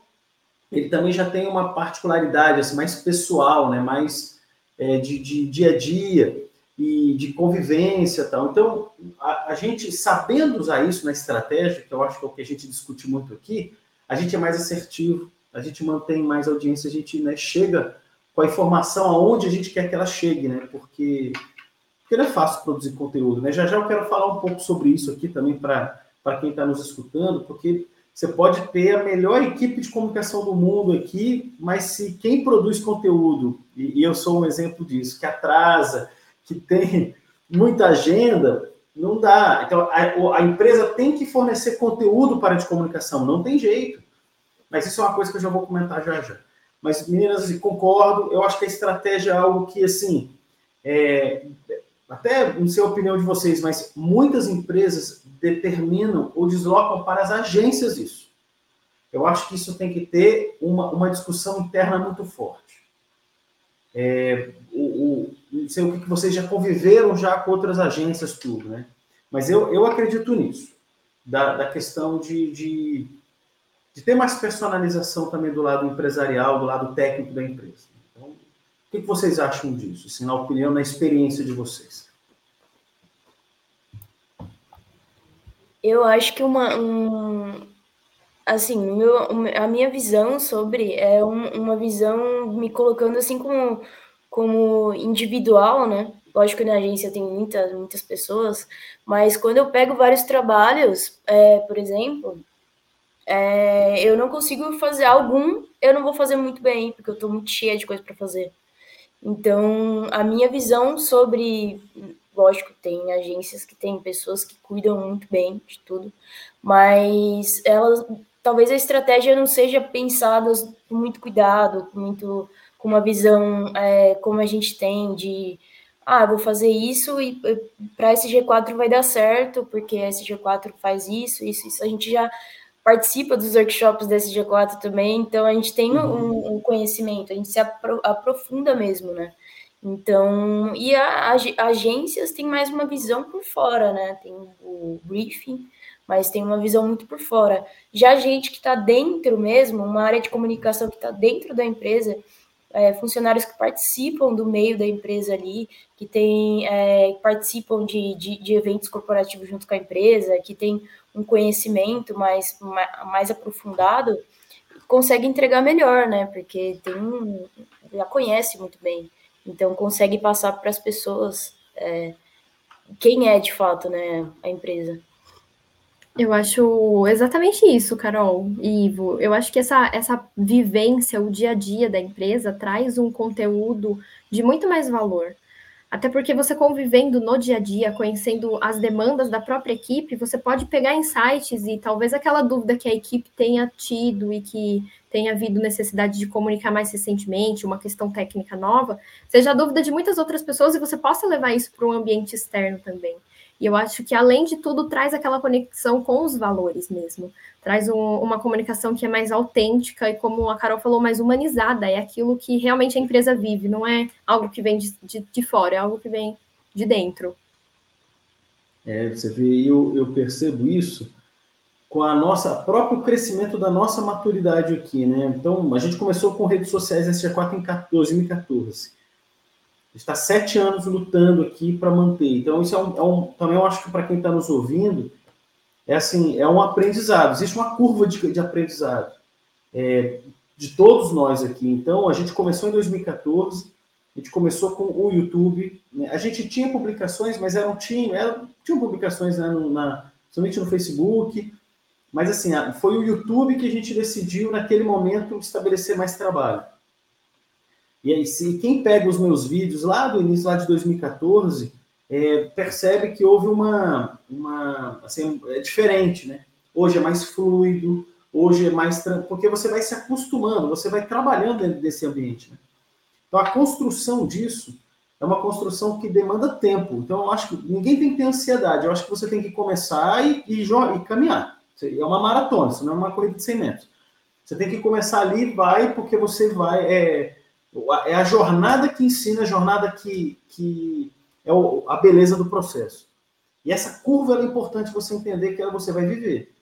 ele também já tem uma particularidade assim, mais pessoal, né? mais é, de, de, dia a dia e de convivência tal. Então, a, a, gente, sabendo usar isso na estratégia, que eu acho que é o que a gente discute muito aqui, a gente é mais assertivo, a gente mantém mais audiência, a gente né, chega com a informação aonde a gente quer que ela chegue, né? Porque, porque não é fácil produzir conteúdo, né? Já já eu quero falar um pouco sobre isso aqui também para quem está nos escutando, porque você pode ter a melhor equipe de comunicação do mundo aqui, mas se quem produz conteúdo, e, e eu sou um exemplo disso, que atrasa, que tem muita agenda, não dá. Então, a, a, empresa tem que fornecer conteúdo para a de comunicação, não tem jeito. Mas isso é uma coisa que eu já vou comentar já já. Mas, meninas, assim, concordo, eu acho que a estratégia é algo que, assim, é, até não sei a opinião de vocês, mas muitas empresas determinam ou deslocam para as agências isso. Eu acho que isso tem que ter uma, uma discussão interna muito forte. É, o, o, não sei o que vocês já conviveram já com outras agências, tudo, né? Mas eu, eu acredito nisso, da, da questão de, de, de ter mais personalização também do lado empresarial, do lado técnico da empresa. Então, o que vocês acham disso, assim, na opinião, na experiência de vocês? Eu acho que uma, um, assim, meu, a minha visão sobre é um, uma visão me colocando assim como, como individual, né? Lógico que na agência tem muitas, muitas pessoas, mas quando eu pego vários trabalhos, é, por exemplo, é, eu não consigo fazer algum, eu não vou fazer muito bem, porque eu estou muito cheia de coisa para fazer. Então, a minha visão sobre Lógico, tem agências que tem pessoas que cuidam muito bem de tudo, mas elas talvez a estratégia não seja pensada com muito cuidado, com muito com uma visão é, como a gente tem de ah, vou fazer isso e para esse G4 vai dar certo, porque esse G4 faz isso, isso, isso. A gente já participa dos workshops desse G4 também, então a gente tem uhum. um, um, conhecimento, a gente se apro aprofunda mesmo, né? Então, e a, a, agências têm mais uma visão por fora, né? Tem o briefing, mas tem uma visão muito por fora. Já a gente que está dentro mesmo, uma área de comunicação que está dentro da empresa, é, funcionários que participam do meio da empresa ali, que tem, é, participam de, de, de, eventos corporativos junto com a empresa, que tem um conhecimento mais, mais aprofundado, consegue entregar melhor, né? Porque tem um, já conhece muito bem, então consegue passar para as pessoas é, quem é de fato, né, a empresa. Eu acho exatamente isso, Carol e Ivo. Eu acho que essa, essa vivência, o dia a dia da empresa, traz um conteúdo de muito mais valor. Até porque você convivendo no dia a dia, conhecendo as demandas da própria equipe, você pode pegar insights e talvez aquela dúvida que a equipe tenha tido e que tenha havido necessidade de comunicar mais recentemente, uma questão técnica nova, seja a dúvida de muitas outras pessoas e você possa levar isso para um ambiente externo também. E eu acho que, além de tudo, traz aquela conexão com os valores mesmo. Traz um, uma comunicação que é mais autêntica e, como a Carol falou, mais humanizada. É aquilo que realmente a empresa vive, não é algo que vem de, de, de fora, é algo que vem de dentro. É, você vê, eu, eu percebo isso com a nossa próprio crescimento da nossa maturidade aqui, né? Então, a gente começou com redes sociais SG4 em 2014 está sete anos lutando aqui para manter. Então, isso é um, é um também eu acho que para quem está nos ouvindo, é assim, é um aprendizado. Existe uma curva de, de aprendizado é, de todos nós aqui. Então, a gente começou em 2014, a gente começou com o YouTube. Né? A gente tinha publicações, mas eram tinha, eram, tinham publicações né, no, na, somente no Facebook. Mas assim, foi o YouTube que a gente decidiu naquele momento estabelecer mais trabalho. E aí, se quem pega os meus vídeos lá do início, lá de 2014, é, percebe que houve uma, uma assim, é diferente, né? Hoje é mais fluido, hoje é mais porque você vai se acostumando, você vai trabalhando dentro desse ambiente. Né? Então a construção disso é uma construção que demanda tempo. Então eu acho que ninguém tem que ter ansiedade. Eu acho que você tem que começar e, e, e caminhar. É uma maratona, isso não é uma corrida de 100 metros. Você tem que começar ali, vai, porque você vai. É, é a jornada que ensina, a jornada que, que é a beleza do processo. E essa curva é importante você entender que você vai viver.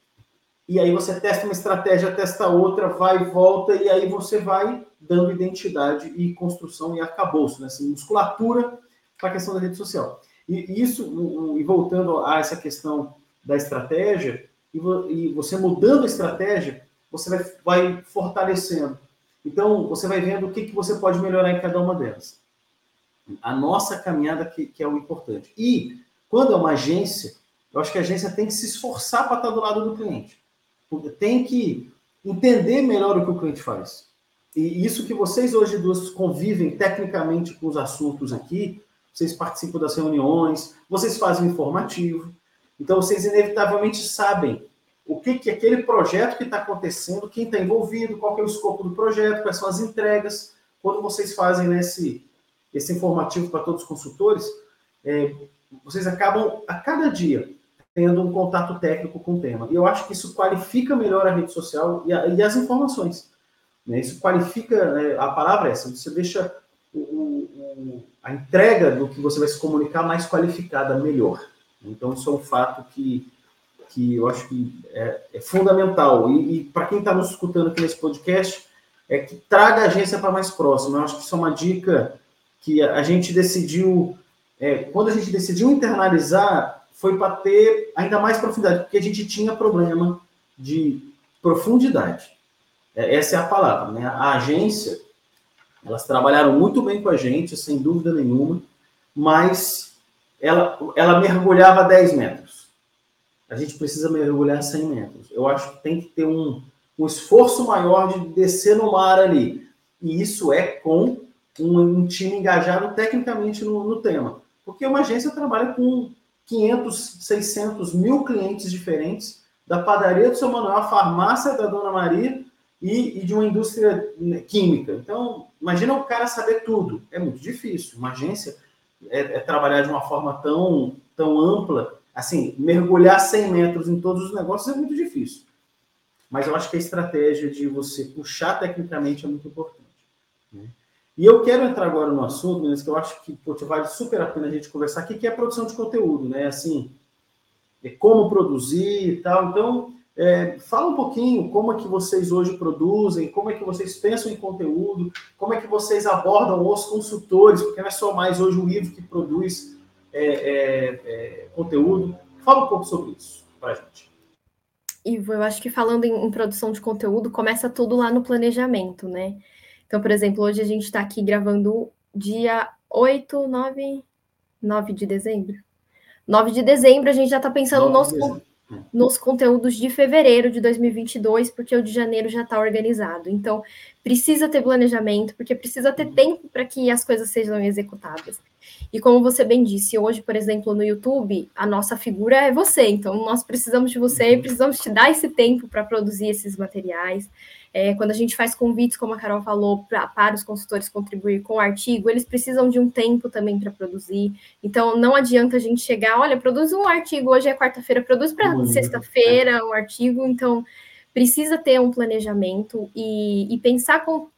E aí você testa uma estratégia, testa outra, vai volta, e aí você vai dando identidade e construção e arcabouço, né? assim, musculatura para a questão da rede social. E isso, e voltando a essa questão da estratégia, e você mudando a estratégia, você vai, vai fortalecendo então, você vai vendo o que, que você pode melhorar em cada uma delas. A nossa caminhada que, que é o importante. E, quando é uma agência, eu acho que a agência tem que se esforçar para estar do lado do cliente. Tem que entender melhor o que o cliente faz. E isso que vocês hoje duas convivem tecnicamente com os assuntos aqui, vocês participam das reuniões, vocês fazem informativo. Então, vocês inevitavelmente sabem o que, que aquele projeto que está acontecendo, quem está envolvido, qual é o escopo do projeto, quais são as entregas. Quando vocês fazem esse, esse informativo para todos os consultores, é, vocês acabam a cada dia tendo um contato técnico com o tema. E eu acho que isso qualifica melhor a rede social e, a, e as informações. Né? Isso qualifica, né? a palavra é essa, você deixa o, o, a entrega do que você vai se comunicar mais qualificada, melhor. Então, isso é um fato que que eu acho que é, é fundamental. E, e para quem está nos escutando aqui nesse podcast, é que traga a agência para mais próximo. Eu acho que isso é uma dica que a gente decidiu, é, quando a gente decidiu internalizar, foi para ter ainda mais profundidade, porque a gente tinha problema de profundidade. É, essa é a palavra. Né? A agência, elas trabalharam muito bem com a gente, sem dúvida nenhuma, mas ela, ela mergulhava 10 metros a gente precisa mergulhar 100 metros. Eu acho que tem que ter um, um esforço maior de descer no mar ali. E isso é com um, um time engajado tecnicamente no, no, tema. Porque uma agência trabalha com 500, 600 mil clientes diferentes, da padaria do seu Manuel, a farmácia da Dona Maria e, e de uma indústria química. Então, imagina o cara saber tudo. É muito difícil. Uma agência é, é trabalhar de uma forma tão, tão ampla assim, mergulhar 100 metros em todos os negócios é muito difícil. Mas eu acho que a estratégia de você puxar tecnicamente é muito importante. Né? E eu quero entrar agora no assunto, meninas, que eu acho que pô, vale super a pena a gente conversar aqui, que é a produção de conteúdo, né? Assim, é como produzir e tal. Então, É, fala um pouquinho como é que vocês hoje produzem, como é que vocês pensam em conteúdo, como é que vocês abordam os consultores, porque não é só mais hoje o Ivo que produz é, é, é conteúdo. Fala um pouco sobre isso para a gente. Ivo, eu acho que falando em, em, produção de conteúdo, começa tudo lá no planejamento, né? Então, por exemplo, hoje a gente está aqui gravando dia 8, 9, 9 de dezembro. 9 de dezembro a gente já está pensando nos, nos conteúdos de fevereiro de 2022, porque o de janeiro já está organizado. Então, precisa ter planejamento, porque precisa ter tempo para que as coisas sejam executadas. E como você bem disse, hoje, por exemplo, no YouTube, a nossa figura é você. Então, nós precisamos de você e precisamos te dar esse tempo para produzir esses materiais. É, quando a gente faz convites, como a Carol falou, pra, para os consultores contribuir com o artigo, eles precisam de um tempo também para produzir. Então, não adianta a gente chegar, olha, produz um artigo, hoje é quarta-feira, produz para sexta-feira um artigo. Então, precisa ter um planejamento e, e pensar com,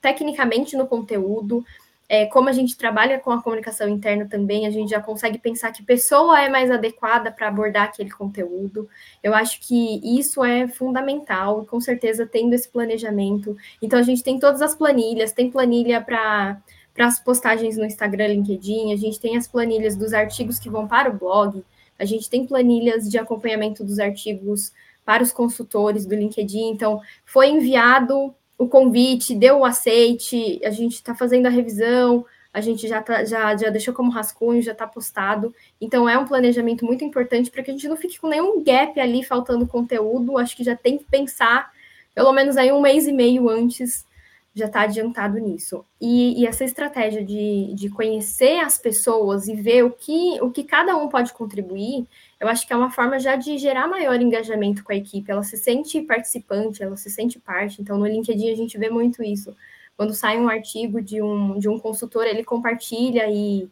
tecnicamente no conteúdo, é, como a gente trabalha com a comunicação interna também, a gente já consegue pensar que pessoa é mais adequada para abordar aquele conteúdo. Eu acho que isso é fundamental, com certeza tendo esse planejamento. Então a gente tem todas as planilhas, tem planilha para para as postagens no Instagram, LinkedIn, a gente tem as planilhas dos artigos que vão para o blog, a gente tem planilhas de acompanhamento dos artigos para os consultores do LinkedIn. Então, foi enviado o convite, deu o aceite, a gente está fazendo a revisão, a gente já, tá, já, já deixou como rascunho, já está postado. Então, é um planejamento muito importante para que a gente não fique com nenhum gap ali faltando conteúdo. Acho que já tem que pensar, pelo menos aí um mês e meio antes, já está adiantado nisso. E, e, essa estratégia de, de conhecer as pessoas e ver o que, o que cada um pode contribuir eu acho que é uma forma já de gerar maior engajamento com a equipe. Ela se sente participante, ela se sente parte. Então, no LinkedIn a gente vê muito isso. Quando sai um artigo de um, de um consultor, ele compartilha e,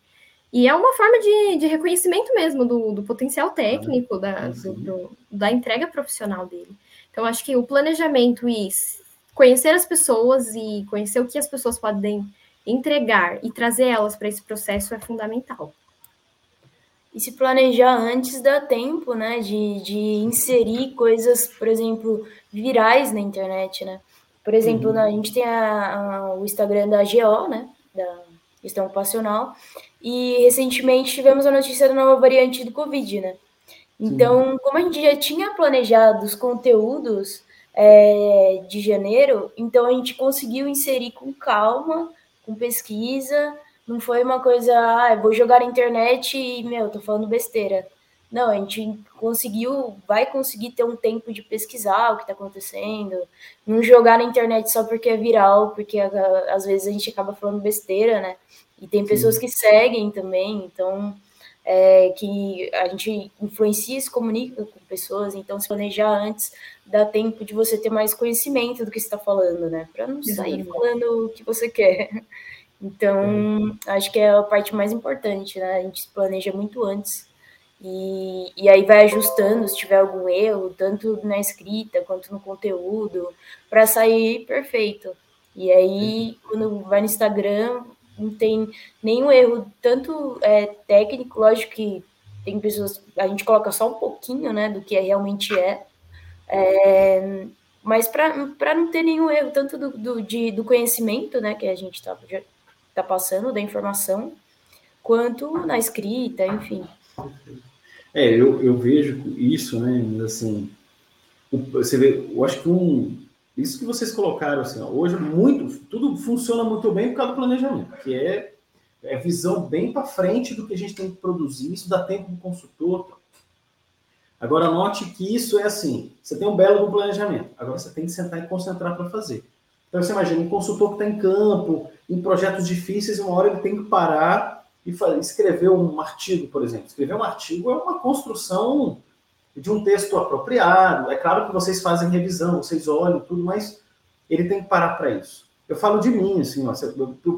e é uma forma de, de reconhecimento mesmo do, do potencial técnico, da, do, do, da entrega profissional dele. Então, acho que o planejamento e conhecer as pessoas e conhecer o que as pessoas podem entregar e trazer elas para esse processo é fundamental e se planejar antes dá tempo, né, de, de inserir coisas, por exemplo, virais na internet, né? Por exemplo, uhum. a gente tem a, a, o Instagram da GO, né, da gestão ocupacional, e recentemente tivemos a notícia da nova variante do Covid, né? Então, Sim. como a gente já tinha planejado os conteúdos é, de janeiro, então a gente conseguiu inserir com calma, com pesquisa, não foi uma coisa, ah, vou jogar na internet e, meu, tô falando besteira. Não, a gente conseguiu, vai conseguir ter um tempo de pesquisar o que está acontecendo, não jogar na internet só porque é viral, porque às vezes a gente acaba falando besteira, né? E tem pessoas Sim. que seguem também, então é, que a gente influencia e se comunica com pessoas, então se planejar antes dá tempo de você ter mais conhecimento do que está falando, né? Para não sair falando o que você quer. Então, acho que é a parte mais importante, né? A gente se planeja muito antes. E, e aí vai ajustando se tiver algum erro, tanto na escrita quanto no conteúdo, para sair perfeito. E aí, quando vai no Instagram, não tem nenhum erro, tanto é, técnico, lógico que tem pessoas, a gente coloca só um pouquinho, né, do que realmente é, é mas para não ter nenhum erro, tanto do, do, de, do conhecimento, né, que a gente está está passando da informação, quanto na escrita, enfim. É, eu, eu vejo isso, né, assim, você vê, eu acho que um, isso que vocês colocaram, assim, ó, hoje muito, tudo funciona muito bem por causa do planejamento, que é, é visão bem para frente do que a gente tem que produzir, isso dá tempo do consultor. Agora, note que isso é assim, você tem um belo planejamento, agora você tem que sentar e concentrar para fazer. Então, você imagina, um consultor que está em campo, em projetos difíceis, uma hora ele tem que parar e escrever um artigo, por exemplo. Escrever um artigo é uma construção de um texto apropriado. É claro que vocês fazem revisão, vocês olham tudo, mas ele tem que parar para isso. Eu falo de mim, assim,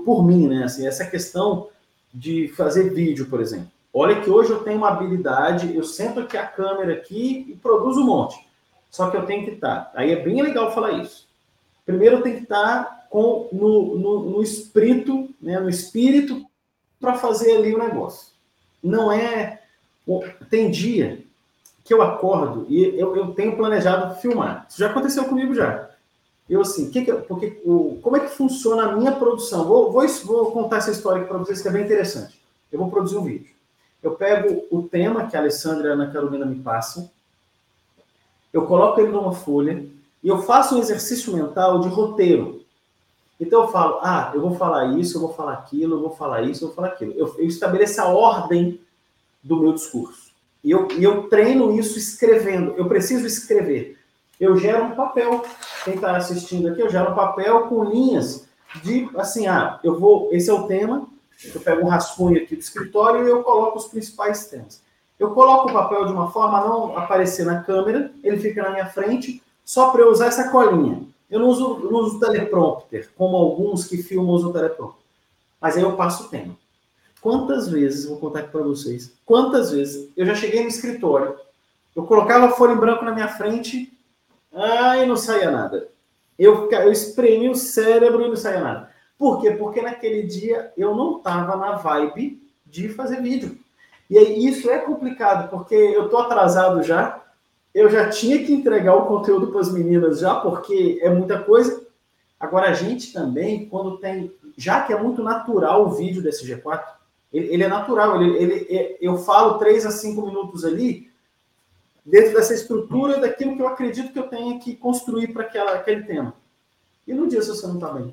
por mim, né? Assim, essa questão de fazer vídeo, por exemplo. Olha que hoje eu tenho uma habilidade, eu sento aqui a câmera aqui e produzo um monte. Só que eu tenho que estar. Aí é bem legal falar isso primeiro tem que estar com, no, no, no espírito, né, no espírito para fazer ali o negócio. Não é. Tem dia que eu acordo e eu, eu tenho planejado filmar. Isso já aconteceu comigo já. Eu assim, que que, porque, o, como é que funciona a minha produção? Vou, vou, vou contar essa história para vocês que é bem interessante. Eu vou produzir um vídeo. Eu pego o tema que a Alessandra e a Ana Carolina me passam, eu coloco ele numa folha e eu faço um exercício mental de roteiro. Então eu falo, ah, eu vou falar isso, eu vou falar aquilo, eu vou falar isso, eu vou falar aquilo. Eu, eu estabeleço a ordem do meu discurso. E eu, eu treino isso escrevendo. Eu preciso escrever. Eu gero um papel. Quem está assistindo aqui, eu gero um papel com linhas de assim, ah, eu vou. Esse é o tema. Eu pego um rascunho aqui do escritório e eu coloco os principais temas. Eu coloco o papel de uma forma a não aparecer na câmera, ele fica na minha frente, só para eu usar essa colinha. Eu não uso, não uso teleprompter, como alguns que filmam usam teleprompter. Mas aí eu passo o tema. Quantas vezes, vou contar aqui para vocês, quantas vezes eu já cheguei no escritório, eu colocava a folha em branco na minha frente, ai, não saía nada. Eu, eu espremi o cérebro e não saía nada. Por quê? Porque naquele dia eu não estava na vibe de fazer vídeo. E aí isso é complicado, porque eu estou atrasado já, eu já tinha que entregar o conteúdo para as meninas já, porque é muita coisa. Agora, a gente também, quando tem. Já que é muito natural o vídeo desse G4, ele, ele é natural, ele, ele, é, eu falo 3 a 5 minutos ali, dentro dessa estrutura daquilo que eu acredito que eu tenha que construir para aquele tema. E no dia se você não está bem.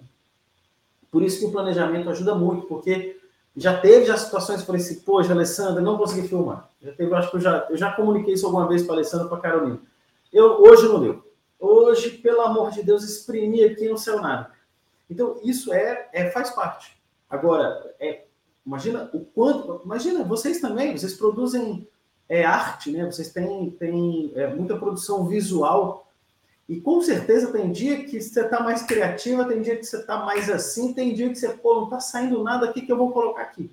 Por isso que o planejamento ajuda muito, porque já teve já situações que falei assim, poxa, Alessandra, não consegui filmar. Já teve, acho que eu já, eu já comuniquei isso alguma vez para Alessandra para Carolina. Eu, hoje não deu. Hoje, pelo amor de Deus, exprimi aqui não saiu nada. Então, isso é, é faz parte. Agora, é, Imagina o quanto. Imagina, vocês também, vocês produzem é, arte, né? Vocês têm, têm é, muita produção visual. E com certeza tem dia que você está mais criativa, tem dia que você está mais assim, tem dia que você, pô, não está saindo nada aqui que eu vou colocar aqui.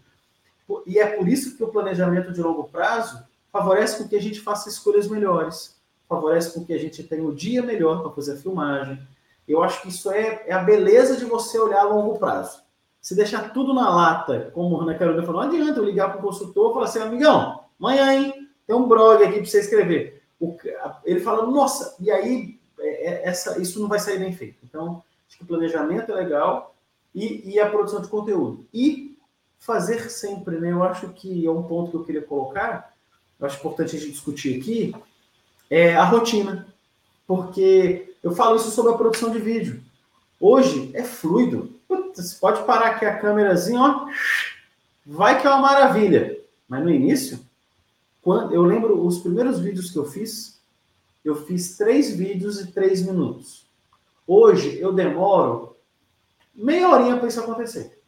E é por isso que o planejamento de longo prazo favorece com que a gente faça escolhas melhores, favorece com que a gente tenha o dia melhor para fazer a filmagem. Eu acho que isso é, é a beleza de você olhar a longo prazo. Se deixar tudo na lata, como a Ana Carolina falou, não adianta eu ligar para o consultor e falar assim, amigão, amanhã, hein, tem um blog aqui para você escrever. O, ele fala, nossa, e aí é, essa, isso não vai sair bem feito. Então, acho que o planejamento é legal e, e a produção de conteúdo. E fazer sempre, né? Eu acho que é um ponto que eu queria colocar, eu acho importante a gente discutir aqui, é a rotina. Porque eu falo isso sobre a produção de vídeo. Hoje é fluido. Você pode parar aqui a câmerazinha, ó. Vai que é uma maravilha. Mas no início, quando eu lembro os primeiros vídeos que eu fiz, eu fiz três vídeos e três minutos. Hoje eu demoro meia horinha para isso acontecer.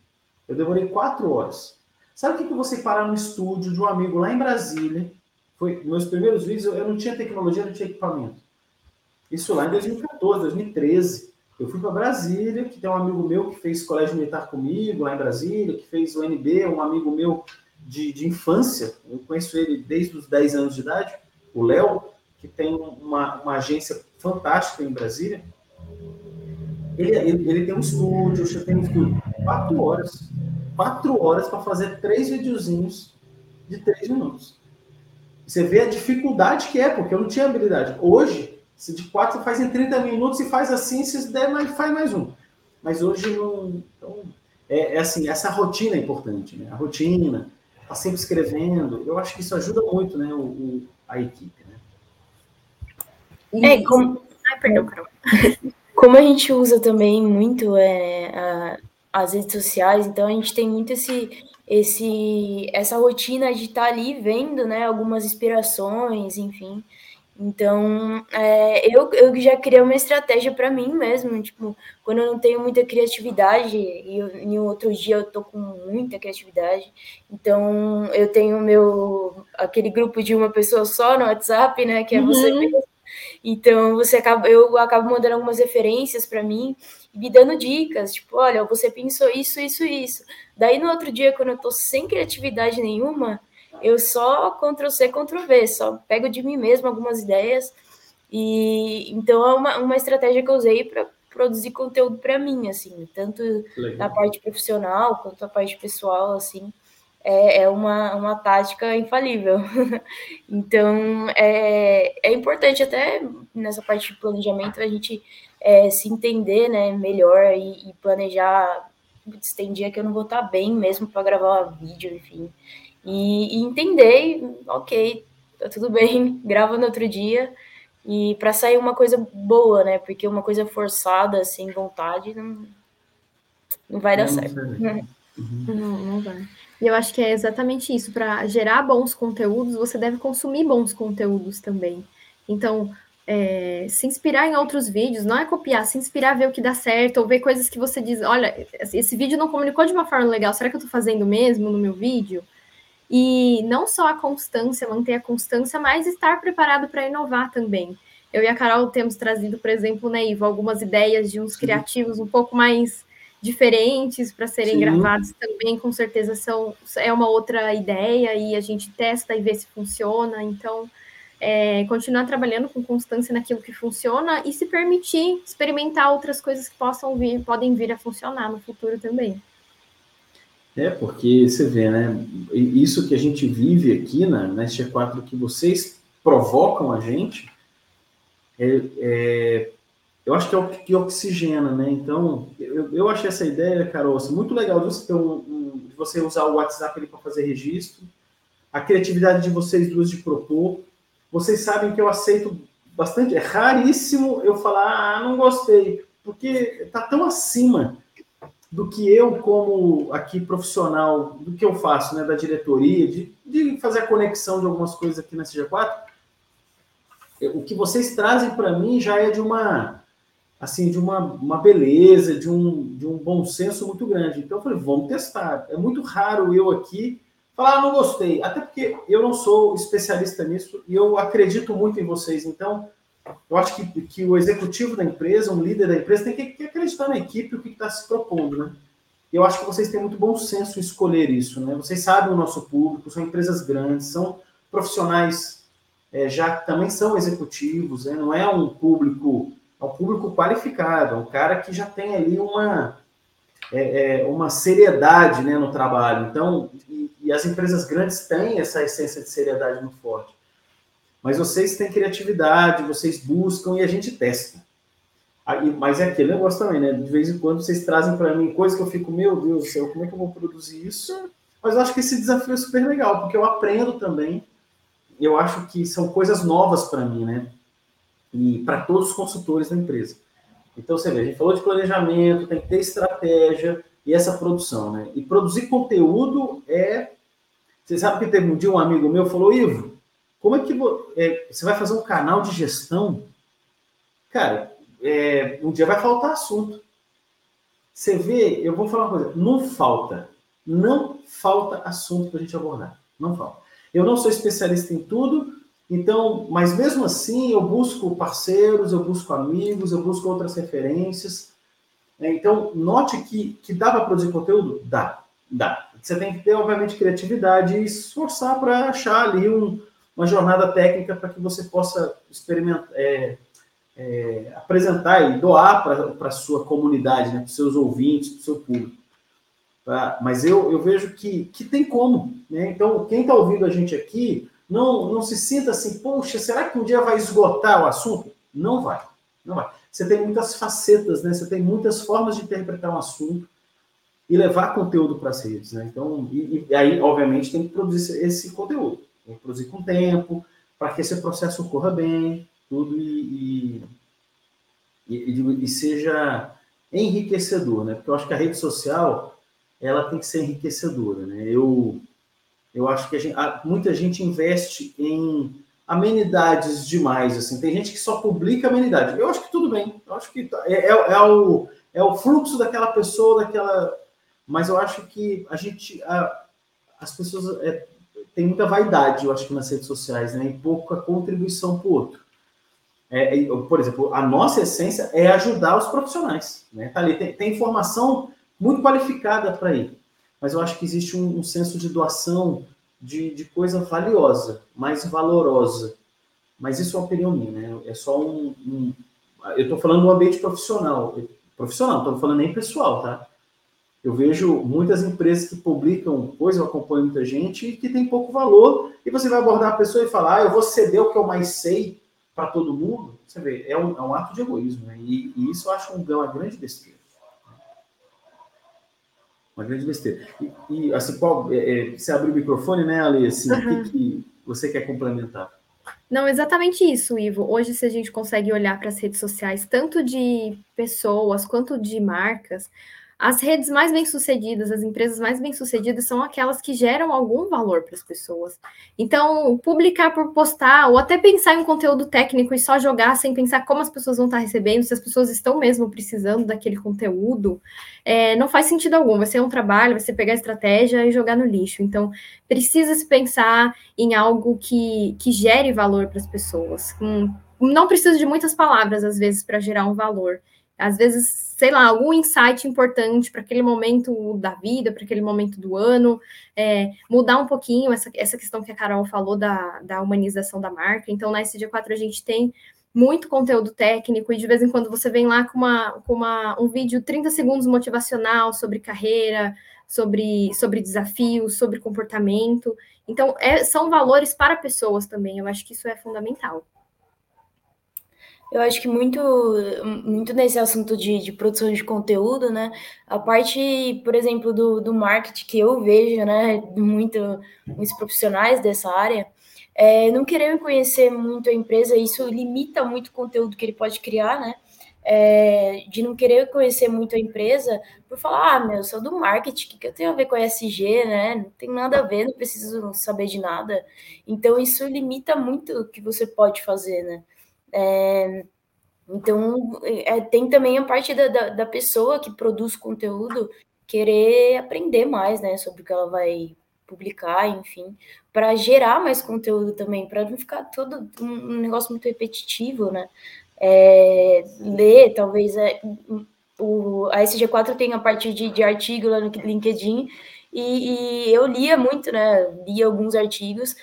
Eu demorei quatro horas. Sabe o que, que você parar no estúdio de um amigo lá em Brasília? Foi meus primeiros vídeos, eu não tinha tecnologia, não tinha equipamento. Isso lá em 2014, 2013. Eu fui para Brasília, que tem um amigo meu que fez colégio militar comigo lá em Brasília, que fez o NB, um amigo meu de, de infância, eu conheço ele desde os 10 anos de idade, o Léo, que tem uma, uma agência fantástica em Brasília. Ele, ele, ele tem um estúdio, eu tenho um estúdio, quatro horas. Quatro horas para fazer três videozinhos de três minutos. Você vê a dificuldade que é, porque eu não tinha habilidade. Hoje, se de quatro faz em 30 minutos e faz assim, se der, mais, faz mais um. Mas hoje não. Então, é, é, assim, essa rotina é importante, né? A rotina, tá sempre escrevendo. Eu acho que isso ajuda muito, né? O, o a equipe, É, como. Ai, perdão, Carol. Como a gente usa também muito é, a, as redes sociais, então a gente tem muito esse, esse, essa rotina de estar tá ali vendo, né, algumas inspirações, enfim. Então, é, eu, eu já criei uma estratégia para mim mesmo, tipo, quando eu não tenho muita criatividade e eu, em outro dia eu tô com muita criatividade, então eu tenho meu aquele grupo de uma pessoa só no WhatsApp, né, que é você uhum. mesmo. Então, você acaba, eu acabo mandando algumas referências para mim e me dando dicas, tipo, olha, você pensou isso, isso, isso. Daí no outro dia, quando eu tô sem criatividade nenhuma, eu só Ctrl C, Ctrl V, só pego de mim mesmo algumas ideias. E então é uma, uma estratégia que eu usei para produzir conteúdo para mim, assim, tanto Legal. na parte profissional quanto na parte pessoal, assim. É, é uma, uma tática infalível. então, é, é importante até nessa parte de planejamento a gente é, se entender né, melhor e, e planejar. Tem dia que eu não vou estar bem mesmo para gravar vídeo, enfim. E, e entender, ok, tá tudo bem, grava no outro dia. E para sair uma coisa boa, né? Porque uma coisa forçada, sem vontade, não, não vai dar não, certo. Não, não, não vai. E eu acho que é exatamente isso. Para gerar bons conteúdos, você deve consumir bons conteúdos também. Então, é, se inspirar em outros vídeos, não é copiar, se inspirar, ver o que dá certo, ou ver coisas que você diz, olha, esse vídeo não comunicou de uma forma legal, será que eu estou fazendo mesmo no meu vídeo? E não só a constância, manter a constância, mas estar preparado para inovar também. Eu e a Carol temos trazido, por exemplo, né, Ivo, algumas ideias de uns criativos um pouco mais diferentes para serem Sim. gravados também, com certeza são é uma outra ideia e a gente testa e vê se funciona. Então, é, continuar trabalhando com constância naquilo que funciona e se permitir experimentar outras coisas que possam vir, podem vir a funcionar no futuro também. É, porque você vê, né? Isso que a gente vive aqui na, na SG4, que vocês provocam a gente, é, é eu acho que é o que oxigena, né? Então, eu, eu achei essa ideia, Carol, assim, muito legal de você, ter um, um, você usar o WhatsApp para fazer registro, a criatividade de vocês duas de propor. Vocês sabem que eu aceito bastante, é raríssimo eu falar, ah, não gostei, porque tá tão acima do que eu, como aqui profissional, do que eu faço, né, da diretoria, de, de fazer a conexão de algumas coisas aqui na CG4, o que vocês trazem para mim já é de uma assim, de uma, uma beleza, de um, de um bom senso muito grande. Então eu falei, vamos testar. É muito raro eu aqui falar, ah, não gostei. Até porque eu não sou especialista nisso e eu acredito muito em vocês. Então, eu acho que, que o executivo da empresa, um líder da empresa, tem que, que acreditar na equipe o que está se propondo, né? Eu acho que vocês têm muito bom senso em escolher isso, né? Vocês sabem o nosso público, são empresas grandes, são profissionais é, já também são executivos, né? não é um público é um público qualificado, é um cara que já tem ali uma, é, é, uma seriedade né, no trabalho. Então, e, e, as empresas grandes têm essa essência de seriedade muito forte. Mas vocês têm criatividade, vocês buscam e a gente testa. Aí, mas é aquele negócio também, né? De vez em quando vocês trazem para mim coisas que eu fico, meu Deus do céu, como é que eu vou produzir isso? Mas eu acho que esse desafio é super legal, porque eu aprendo também. Eu acho que são coisas novas para mim, né? E para todos os consultores da empresa. Então, você vê, a gente falou de planejamento, tem que ter estratégia e essa produção, né? E produzir conteúdo é. Você sabe que teve um dia um amigo meu falou, Ivo, como é que é, você vai fazer um canal de gestão? Cara, é, um dia vai faltar assunto. Você vê, eu vou falar uma coisa, não falta, não falta assunto para a gente abordar, não falta. Eu não sou especialista em tudo, então, mas mesmo assim, eu busco parceiros, eu busco amigos, eu busco outras referências. Né? Então, note que, que dá para produzir conteúdo? Dá, dá. Você tem que ter, obviamente, criatividade e esforçar para achar ali um, uma jornada técnica para que você possa experimentar, é, é, apresentar e doar para a sua comunidade, né? para os seus ouvintes, para o seu público. Tá? Mas eu, eu vejo que, que tem como. Né? Então, quem está ouvindo a gente aqui não, não se sinta assim, poxa, será que um dia vai esgotar o assunto? Não vai, não vai. Você tem muitas facetas, né? Você tem muitas formas de interpretar um assunto e levar conteúdo para as redes, né? Então, e, e, aí, obviamente, tem que produzir esse conteúdo. Tem que produzir com tempo, para que esse processo ocorra bem, tudo e, e, e, seja enriquecedor, né? Porque eu acho que a rede social, ela tem que ser enriquecedora, né? Eu eu acho que gente, muita gente investe em amenidades demais. Assim. Tem gente que só publica amenidade. Eu acho que tudo bem. Eu acho que tá, é, é, é o, é o fluxo daquela pessoa, daquela. Mas eu acho que a gente. A, as pessoas é, têm muita vaidade, eu acho que nas redes sociais, né? E pouca contribuição para o outro. É, por exemplo, a nossa essência é ajudar os profissionais. Né? Tá ali, tem, tem informação muito qualificada para ir mas eu acho que existe um, um senso de doação de, de, coisa valiosa, mais valorosa. Mas isso é uma opinião minha, né? É só um. um eu estou falando no ambiente profissional. Profissional, não estou falando nem pessoal, tá? Eu vejo muitas empresas que publicam coisas, eu acompanho muita gente, e que tem pouco valor, e você vai abordar a pessoa e falar, ah, eu vou ceder o que eu mais sei para todo mundo. Você vê, é um, é um ato de egoísmo, né? e, e, isso eu acho um, uma grande besteira. Uma grande besteira. E, e assim, qual, é, é, você abre o microfone, né, Ali? Assim, uhum. O que, que você quer complementar? Não, exatamente isso, Ivo. Hoje, se a gente consegue olhar para as redes sociais, tanto de pessoas quanto de marcas, as redes mais bem-sucedidas, as empresas mais bem-sucedidas são aquelas que geram algum valor para as pessoas. Então, publicar por postar, ou até pensar em um conteúdo técnico e só jogar sem pensar como as pessoas vão estar recebendo, se as pessoas estão mesmo precisando daquele conteúdo, é, não faz sentido algum. Vai ser um trabalho, vai ser pegar a estratégia e jogar no lixo. Então, precisa se pensar em algo que, que gere valor para as pessoas. Hum, não precisa de muitas palavras, às vezes, para gerar um valor às vezes, sei lá, algum insight importante para aquele momento da vida, para aquele momento do ano, é, mudar um pouquinho essa, essa questão que a Carol falou da, da humanização da marca. Então, na SG4 a gente tem muito conteúdo técnico e de vez em quando você vem lá com, uma, com uma, um vídeo 30 segundos motivacional sobre carreira, sobre, sobre desafios, sobre comportamento. Então, é, são valores para pessoas também. Eu acho que isso é fundamental. Eu acho que muito, muito nesse assunto de, de produção de conteúdo, né? A parte, por exemplo, do, do marketing que eu vejo, né? Muito, muitos profissionais dessa área, é, não querer conhecer muito a empresa, isso limita muito o conteúdo que ele pode criar, né? É, de não querer conhecer muito a empresa por falar, ah, meu, eu sou do marketing, o que, eu tenho a ver com ESG, né? Não tem nada a ver, não preciso saber de nada. Então, isso limita muito o que você pode fazer, né? É, então, é, tem também a parte da, da, da, pessoa que produz conteúdo querer aprender mais, né, sobre o que ela vai publicar, enfim, para gerar mais conteúdo também, para não ficar todo um, negócio muito repetitivo, né? É, ler, talvez, é, o, a SG4 tem a parte de, de artigo lá no LinkedIn, e, e, eu lia muito, né? Lia alguns artigos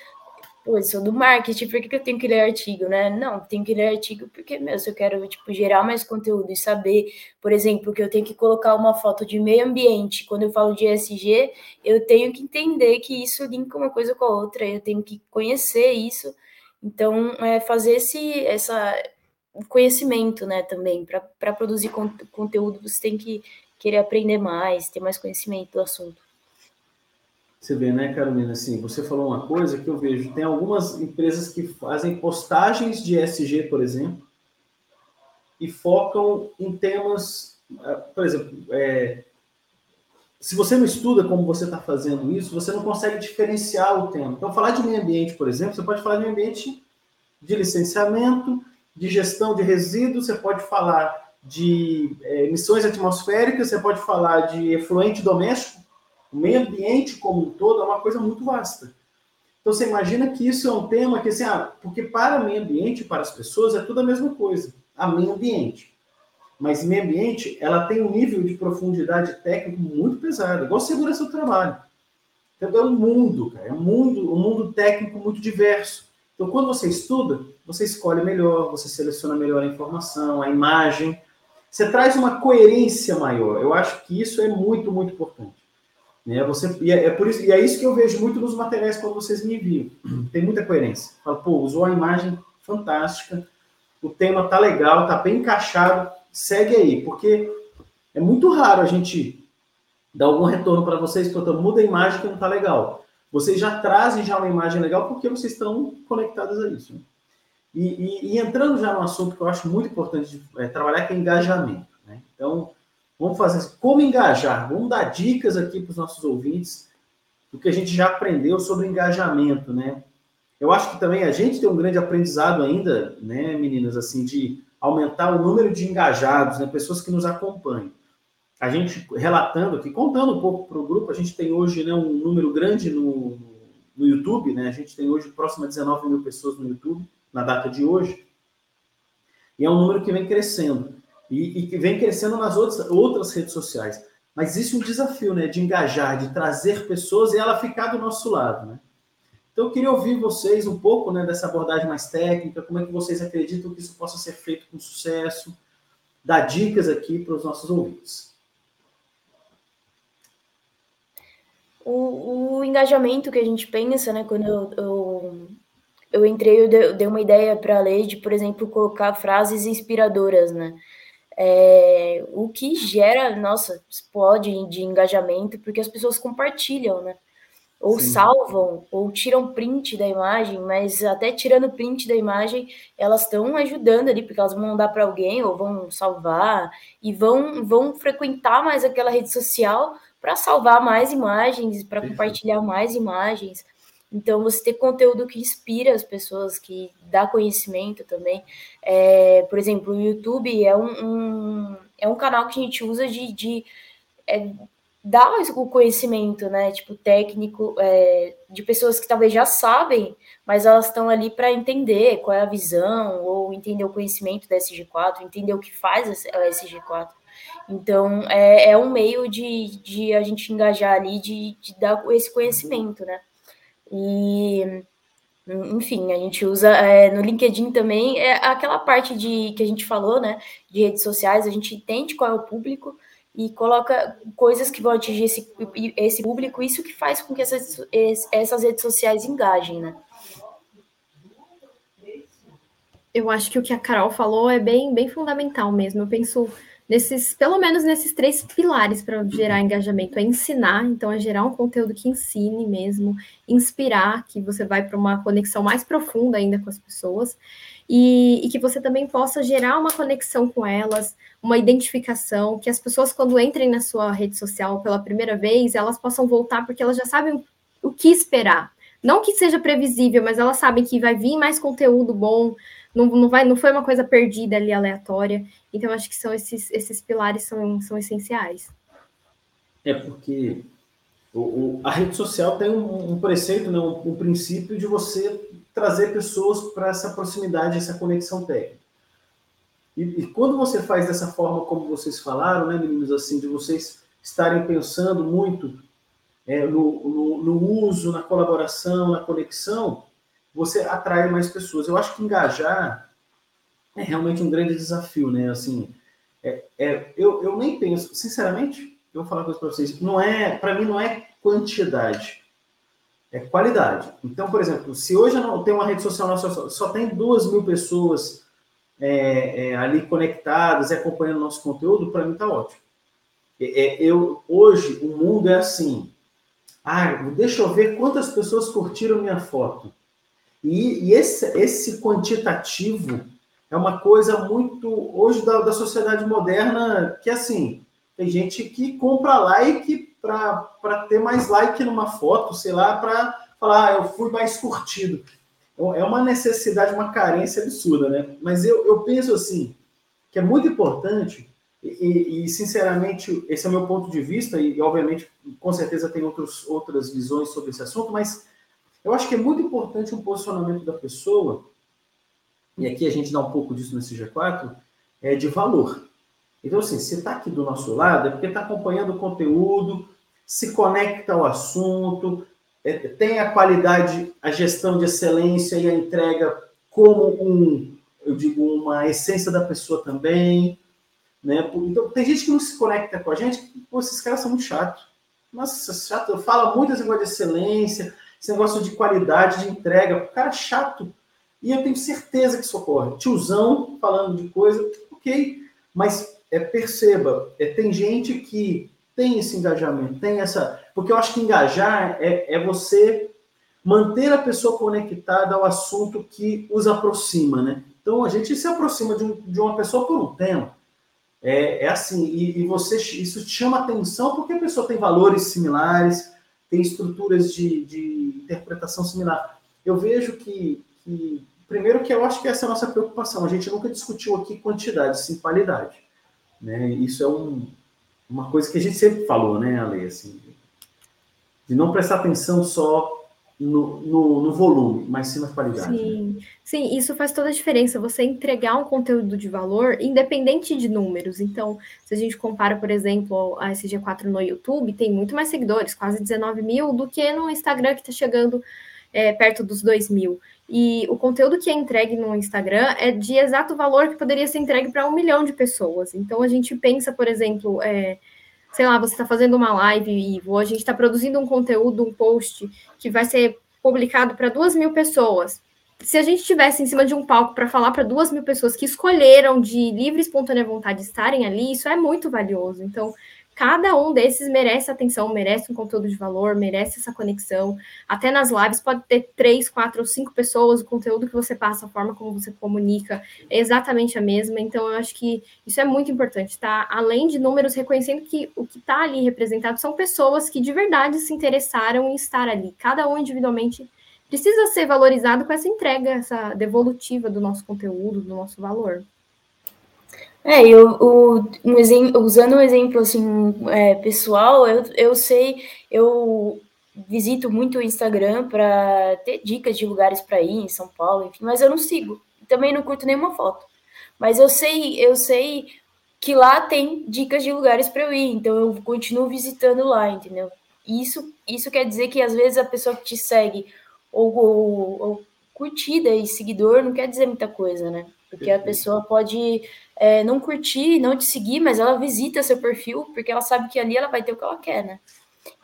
pô, eu sou do marketing, por que, que eu tenho que ler artigo, né? Não, tenho que ler artigo porque, meu, se eu quero, tipo, gerar mais conteúdo e saber, por exemplo, que eu tenho que colocar uma foto de meio ambiente, quando eu falo de ESG, eu tenho que entender que isso linka uma coisa com a outra, eu tenho que conhecer isso, então, é fazer esse, essa conhecimento, né, também, para produzir conteúdo, você tem que querer aprender mais, ter mais conhecimento do assunto. Você vê, né, Carolina? Assim, você falou uma coisa que eu vejo. Tem algumas empresas que fazem postagens de SG, por exemplo, e focam em temas, ah, por exemplo, é, se você não estuda como você está fazendo isso, você não consegue diferenciar o tema. Então, falar de meio ambiente, por exemplo, você pode falar de meio ambiente de licenciamento, de gestão de resíduos, você pode falar de é, emissões atmosféricas, você pode falar de efluente doméstico, o meio ambiente como um todo é uma coisa muito vasta. Então você imagina que isso é um tema que assim, ah, porque para meio ambiente, para as pessoas, é tudo a mesma coisa. A meio ambiente. Mas meio ambiente, ela tem um nível de profundidade técnico muito pesado, igual segurança do trabalho. Então é um mundo, cara, é um mundo, um mundo técnico muito diverso. Então quando você estuda, você escolhe melhor, você seleciona melhor a informação, a imagem, você traz uma coerência maior. Eu acho que isso é muito, muito importante. Né? Você, e, é, é, por isso, e é isso que eu vejo muito nos materiais quando vocês me enviam. Tem muita coerência. Fala, pô, usou a imagem fantástica, o tema tá legal, tá bem encaixado, segue aí, porque é muito raro a gente dar algum retorno para vocês, portanto, muda a imagem que não tá legal. Vocês já trazem já uma imagem legal porque vocês estão conectados a isso. Né? E, e, e, entrando já no assunto que eu acho muito importante de, é, trabalhar, que é engajamento. Né? Então, Vamos fazer assim, como engajar. Vamos dar dicas aqui para os nossos ouvintes do que a gente já aprendeu sobre engajamento, né? Eu acho que também a gente tem um grande aprendizado ainda, né, meninas, assim, de aumentar o número de engajados, né, pessoas que nos acompanham. A gente relatando aqui, contando um pouco para o grupo, a gente tem hoje né, um número grande no, no YouTube, né? A gente tem hoje próximo a 19 mil pessoas no YouTube, na data de hoje. E é um número que vem crescendo e, e que vem crescendo nas outras, outras redes sociais. Mas existe um desafio, né, de engajar, de trazer pessoas e ela ficar do nosso lado, né? Então eu queria ouvir vocês um pouco, né, dessa abordagem mais técnica, como é que vocês acreditam que isso possa ser feito com sucesso, dar dicas aqui para os nossos ouvintes. o, o engajamento que a gente pensa, né? Quando eu, eu, eu entrei, eu dei uma ideia para a de, por exemplo, colocar frases inspiradoras, né? É, o que gera, nossa, explode de engajamento, porque as pessoas compartilham, né? Ou Sim. salvam, ou tiram print da imagem, mas até tirando print da imagem, elas estão ajudando ali, porque elas vão mandar para alguém, ou vão salvar, e vão, vão frequentar mais aquela rede social para salvar mais imagens, para compartilhar mais imagens. Então, você ter conteúdo que inspira as pessoas, que dá conhecimento também. É, por exemplo, o YouTube é um, um, é um canal que a gente usa de, de é, dar o conhecimento, né? Tipo, técnico, é, de pessoas que talvez já sabem, mas elas estão ali para entender qual é a visão, ou entender o conhecimento da SG4, entender o que faz a SG4. Então, é, é um meio de, de a gente engajar ali, de, de dar esse conhecimento, né? E, enfim, a gente usa é, no LinkedIn também, é aquela parte de que a gente falou, né? De redes sociais, a gente entende qual é o público e coloca coisas que vão atingir esse, esse público, isso que faz com que essas, essas redes sociais engajem, né? Eu acho que o que a Carol falou é bem, bem fundamental mesmo. Eu penso nesses, pelo menos nesses três pilares para gerar engajamento, é ensinar, então é gerar um conteúdo que ensine mesmo, inspirar, que você vai para uma conexão mais profunda ainda com as pessoas, e, e, que você também possa gerar uma conexão com elas, uma identificação, que as pessoas, quando entrem na sua rede social pela primeira vez, elas possam voltar porque elas já sabem o que esperar. Não que seja previsível, mas elas sabem que vai vir mais conteúdo bom, não, não, vai, não foi uma coisa perdida ali, aleatória. Então, acho que são esses, esses pilares são, são essenciais. É porque o, o, a rede social tem um, um preceito, né, um, um, princípio de você trazer pessoas para essa proximidade, essa conexão técnica. E, e, quando você faz dessa forma, como vocês falaram, né, meninos, assim, de vocês estarem pensando muito é, no, no, no uso, na colaboração, na conexão, você atrai mais pessoas. Eu acho que engajar é realmente um grande desafio, né? Assim, é, é, eu, eu nem penso, sinceramente, eu vou falar uma coisa para vocês, não é, para mim não é quantidade, é qualidade. Então, por exemplo, se hoje eu não tenho uma rede social nossa, só, só tem duas mil pessoas é, é, ali conectadas e acompanhando nosso conteúdo, para mim está ótimo. É, é, eu, hoje, o mundo é assim, ah, deixa eu ver quantas pessoas curtiram minha foto. E, e esse, esse quantitativo é uma coisa muito, hoje, da, da sociedade moderna, que assim, tem gente que compra like para ter mais like numa foto, sei lá, para falar, ah, eu fui mais curtido. Então, é uma necessidade, uma carência absurda, né? Mas eu, eu penso assim, que é muito importante, e, e, sinceramente, esse é o meu ponto de vista, e obviamente, com certeza tem outros, outras visões sobre esse assunto, mas eu acho que é muito importante um posicionamento da pessoa, e aqui a gente dá um pouco disso nesse G4, é de valor. Então, assim, se está aqui do nosso lado, é porque está acompanhando o conteúdo, se conecta ao assunto, é, tem a qualidade, a gestão de excelência e a entrega como um, eu digo, uma essência da pessoa também. Né? Então, tem gente que não se conecta com a gente, pô, esses caras são muito chatos. Nossa, chato, fala muito esse negócio de excelência, esse negócio de qualidade, de entrega, o cara chato. E eu tenho certeza que isso ocorre. Tiozão falando de coisa, ok, mas é, perceba, é, tem gente que tem esse engajamento, tem essa. Porque eu acho que engajar é, é você manter a pessoa conectada ao assunto que os aproxima, né? Então a gente se aproxima de, um, de uma pessoa por um tema. É, é assim, e, e, você isso te chama atenção porque a pessoa tem valores similares, tem estruturas de, de interpretação similar. Eu vejo que, que, primeiro que eu acho que essa é a nossa preocupação. A gente nunca discutiu aqui quantidade, sim qualidade. Né? Isso é um, uma coisa que a gente sempre falou, né, Ale? Assim, de não prestar atenção só no, no, no, volume, mas sim na qualidade. Sim. Né? sim, isso faz toda a diferença. Você entregar um conteúdo de valor, independente de números. Então, se a gente compara, por exemplo, a SG4 no YouTube, tem muito mais seguidores, quase 19 mil, do que no Instagram, que está chegando é, perto dos 2 mil. E o conteúdo que é entregue no Instagram é de exato valor que poderia ser entregue para um milhão de pessoas. Então, a gente pensa, por exemplo, é, sei lá, você está fazendo uma live, Ivo, a gente está produzindo um conteúdo, um post que vai ser publicado para duas mil pessoas. Se a gente estivesse em cima de um palco para falar para duas mil pessoas que escolheram de livre e espontânea vontade estarem ali, isso é muito valioso. Então, cada um desses merece atenção, merece um conteúdo de valor, merece essa conexão. Até nas lives pode ter três, quatro ou cinco pessoas, o conteúdo que você passa, a forma como você comunica é exatamente a mesma. Então, eu acho que isso é muito importante, tá? Além de números, reconhecendo que o que está ali representado são pessoas que de verdade se interessaram em estar ali, cada um individualmente. Precisa ser valorizado com essa entrega, essa devolutiva do nosso conteúdo, do nosso valor. É, eu, o, um usando um exemplo assim, é, pessoal, eu, eu sei, eu visito muito o Instagram para ter dicas de lugares para ir em São Paulo, enfim, mas eu não sigo. Também não curto nenhuma foto. Mas eu sei, eu sei que lá tem dicas de lugares para eu ir, então eu continuo visitando lá, entendeu? Isso, isso quer dizer que às vezes a pessoa que te segue ou, ou, ou curtida e seguidor não quer dizer muita coisa, né? Porque a pessoa pode é, não curtir, não te seguir, mas ela visita seu perfil porque ela sabe que ali ela vai ter o que ela quer, né?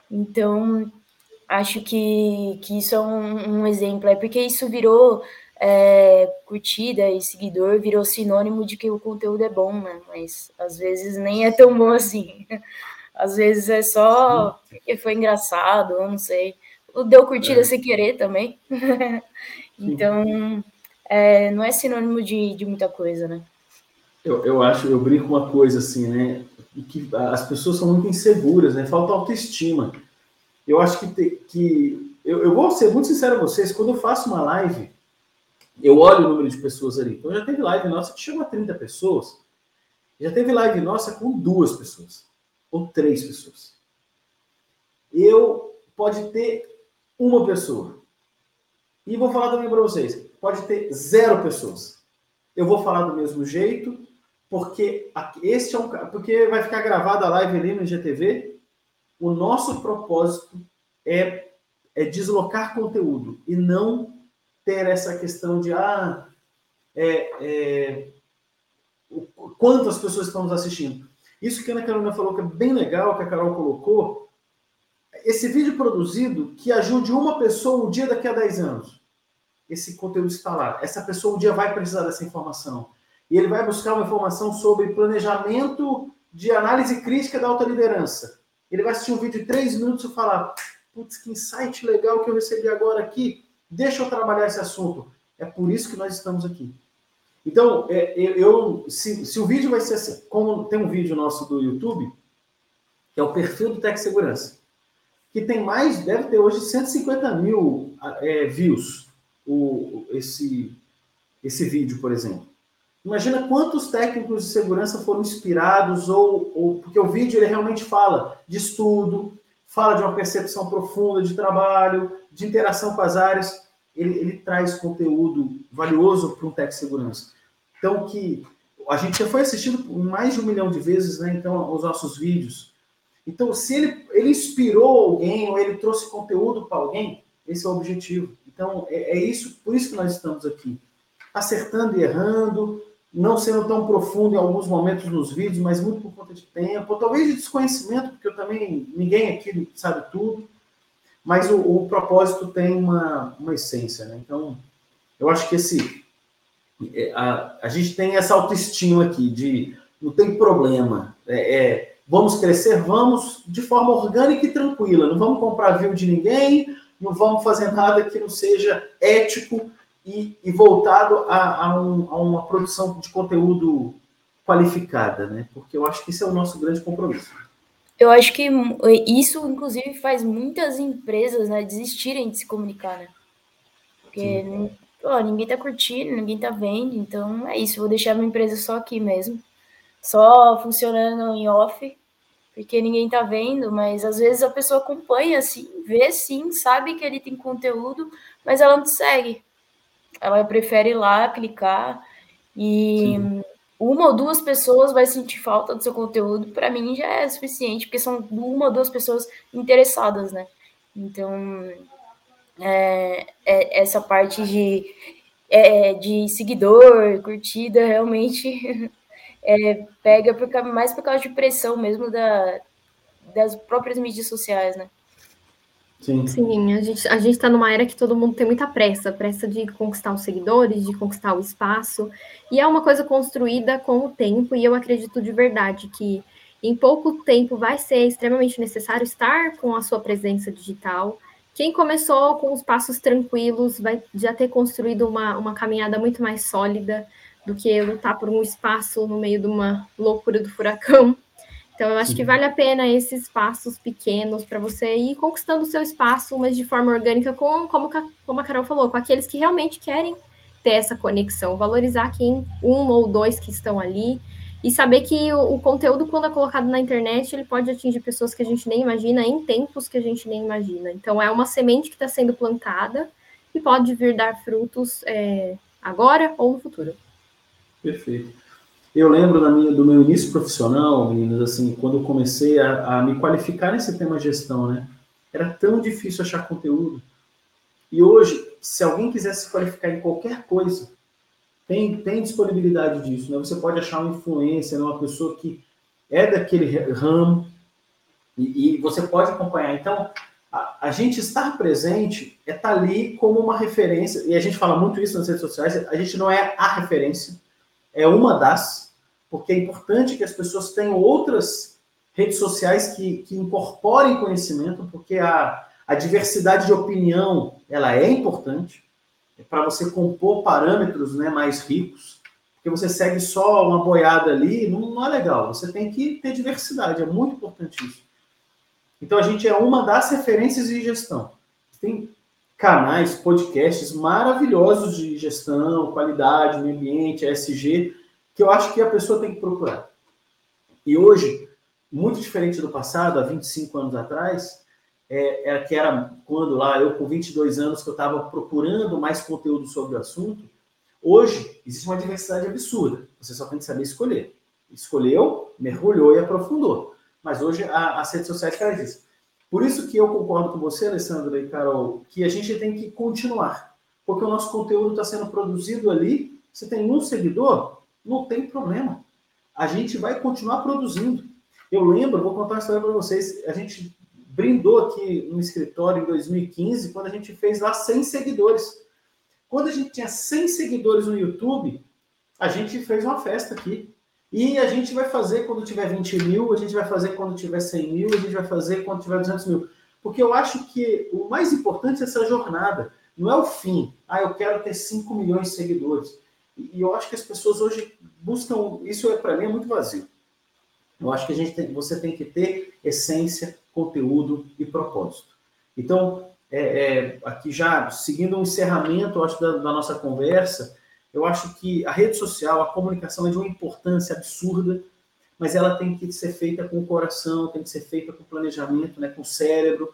Então, acho que, que isso é um, um exemplo, é porque isso virou é, curtida e seguidor, virou sinônimo de que o conteúdo é bom, né? Mas às vezes nem é tão bom assim. Às vezes é só porque foi engraçado, eu não sei. Deu curtida é. sem querer também. então, é, não é sinônimo de, de muita coisa, né? Eu, eu acho, eu brinco uma coisa assim, né? Que as pessoas são muito inseguras, né? Falta autoestima. Eu acho que, te, que eu, eu vou ser muito sincero a vocês, quando eu faço uma live, eu olho o número de pessoas ali. Então já teve live nossa que chegou a 30 pessoas. Já teve live nossa com duas pessoas ou três pessoas. Eu pode ter uma pessoa. E vou falar também para vocês, pode ter zero pessoas. Eu vou falar do mesmo jeito, porque este é um porque vai ficar gravada a live ali no GTV. O nosso propósito é, é deslocar conteúdo e não ter essa questão de ah, é, é, quantas pessoas estão nos assistindo. Isso que a Ana Carolina falou que é bem legal, que a Carol colocou. Esse vídeo produzido que ajude uma pessoa um dia daqui a 10 anos. Esse conteúdo está lá. Essa pessoa um dia vai precisar dessa informação e ele vai buscar uma informação sobre planejamento de análise crítica da alta liderança. Ele vai assistir um vídeo de três minutos e falar: putz, que insight legal que eu recebi agora aqui, deixa eu trabalhar esse assunto. É por isso que nós estamos aqui. Então, é, eu, se, se, o vídeo vai ser assim, como tem um vídeo nosso do YouTube, que é o perfil do Tech Segurança, que tem mais, deve ter hoje 150 mil é, views, o, esse, esse vídeo, por exemplo. Imagina quantos técnicos de segurança foram inspirados, ou, ou, porque o vídeo ele realmente fala de estudo, fala de uma percepção profunda de trabalho, de interação com as áreas. Ele, ele traz conteúdo valioso para um técnico de segurança. Então, que a gente já foi assistido mais de um milhão de vezes, né? Então, os nossos vídeos. Então, se ele, ele inspirou alguém ou ele trouxe conteúdo para alguém, esse é o objetivo. Então, é, é isso, por isso que nós estamos aqui. Acertando e errando, não sendo tão profundo em alguns momentos nos vídeos, mas muito por conta de tempo, ou talvez de desconhecimento, porque eu também, ninguém aqui sabe tudo, mas o, o propósito tem uma, uma essência, né? Então, eu acho que esse, é, a, a gente tem essa autoestima aqui de não tem problema, é, é, vamos crescer, vamos de forma orgânica e tranquila, não vamos comprar view de ninguém, não vamos fazer nada que não seja ético, e, e voltado a, a, um, a, uma produção de conteúdo qualificada, né? Porque eu acho que isso é o nosso grande compromisso. Eu acho que isso, inclusive, faz muitas empresas né, desistirem de se comunicar, né? Porque pô, ninguém tá curtindo, ninguém tá vendo, então é isso, vou deixar minha empresa só aqui mesmo. Só funcionando em off, porque ninguém tá vendo, mas às vezes a pessoa acompanha, assim, vê sim, sabe que ele tem conteúdo, mas ela não te segue ela prefere ir lá clicar e Sim. uma ou duas pessoas vai sentir falta do seu conteúdo, para mim já é suficiente, porque são uma ou duas pessoas interessadas, né? Então, é, é, essa parte de, é, de seguidor, curtida, realmente é, pega por, mais por causa de pressão mesmo da, das próprias mídias sociais, né? Sim. Sim, a gente a está numa era que todo mundo tem muita pressa, pressa de conquistar os seguidores, de conquistar o espaço, e é uma coisa construída com o tempo, e eu acredito de verdade que em pouco tempo vai ser extremamente necessário estar com a sua presença digital. Quem começou com os passos tranquilos vai já ter construído uma, uma caminhada muito mais sólida do que lutar por um espaço no meio de uma loucura do furacão. Então, eu acho que vale a pena esses passos pequenos para você ir conquistando o seu espaço, mas de forma orgânica, com, como, como a Carol falou, com aqueles que realmente querem ter essa conexão, valorizar quem um ou dois que estão ali e saber que o, o, conteúdo, quando é colocado na internet, ele pode atingir pessoas que a gente nem imagina em tempos que a gente nem imagina. Então, é uma semente que está sendo plantada e pode vir dar frutos é, agora ou no futuro. Perfeito. Eu lembro da minha, do meu início profissional, meninas, assim, quando eu comecei a, a me qualificar nesse tema gestão, né? Era tão difícil achar conteúdo. E hoje, se alguém quiser se qualificar em qualquer coisa, tem, tem disponibilidade disso, né? Você pode achar uma influência, né? uma pessoa que é daquele ramo e, e você pode acompanhar. Então, a, a, gente estar presente é estar tá ali como uma referência, e a gente fala muito isso nas redes sociais, a gente não é a referência, é uma das, porque é importante que as pessoas tenham outras redes sociais que, que incorporem conhecimento, porque a, a diversidade de opinião ela é importante para você compor parâmetros né, mais ricos, porque você segue só uma boiada ali, não, não é legal. Você tem que ter diversidade, é muito importante isso. Então a gente é uma das referências de gestão. Tem canais, podcasts maravilhosos de gestão, qualidade, meio ambiente, ESG, que eu acho que a pessoa tem que procurar. E hoje, muito diferente do passado, há 25 anos atrás, é, é que era quando lá, eu com 22 anos, que eu estava procurando mais conteúdo sobre o assunto, hoje existe uma diversidade absurda. Você só tem que saber escolher. Escolheu, mergulhou e aprofundou. Mas hoje a, as redes sociais fazem isso. Por isso que eu concordo com você, Alessandra e Carol, que a gente tem que continuar. Porque o nosso conteúdo está sendo produzido ali. Você tem um seguidor, não tem problema. A gente vai continuar produzindo. Eu lembro, vou contar uma história para vocês. A gente brindou aqui no escritório em 2015, quando a gente fez lá 100 seguidores. Quando a gente tinha 100 seguidores no YouTube, a gente fez uma festa aqui. E a gente vai fazer quando tiver 20 mil, a gente vai fazer quando tiver 100 mil, a gente vai fazer quando tiver 200 mil. Porque eu acho que o mais importante é essa jornada, não é o fim. Ah, eu quero ter 5 milhões de seguidores. E eu acho que as pessoas hoje buscam, isso é para mim é muito vazio. Eu acho que a gente tem, você tem que ter essência, conteúdo e propósito. Então, é, é, aqui já seguindo um encerramento, acho da, da nossa conversa, eu acho que a rede social, a comunicação é de uma importância absurda, mas ela tem que ser feita com o coração, tem que ser feita com planejamento, né, com o cérebro,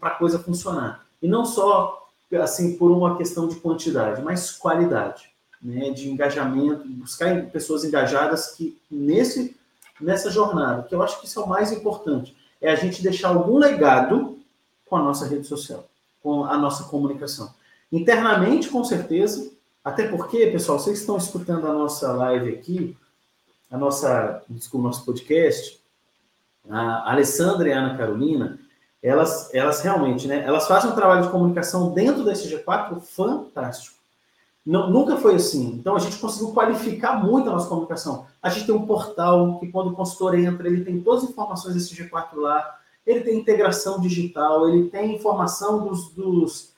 para a coisa funcionar. E não só assim por uma questão de quantidade, mas qualidade, né, de engajamento, buscar pessoas engajadas que nesse nessa jornada, que eu acho que isso é o mais importante, é a gente deixar algum legado com a nossa rede social, com a nossa comunicação. Internamente, com certeza, até porque, pessoal, vocês estão escutando a nossa live aqui, a nossa, desculpa, nosso podcast, a Alessandra e a Ana Carolina, elas, elas realmente, né, elas fazem um trabalho de comunicação dentro da SG4 fantástico. Não, nunca foi assim. Então, a gente conseguiu qualificar muito a nossa comunicação. A gente tem um portal que, quando o consultor entra, ele tem todas as informações desse G4 lá, ele tem integração digital, ele tem informação dos, dos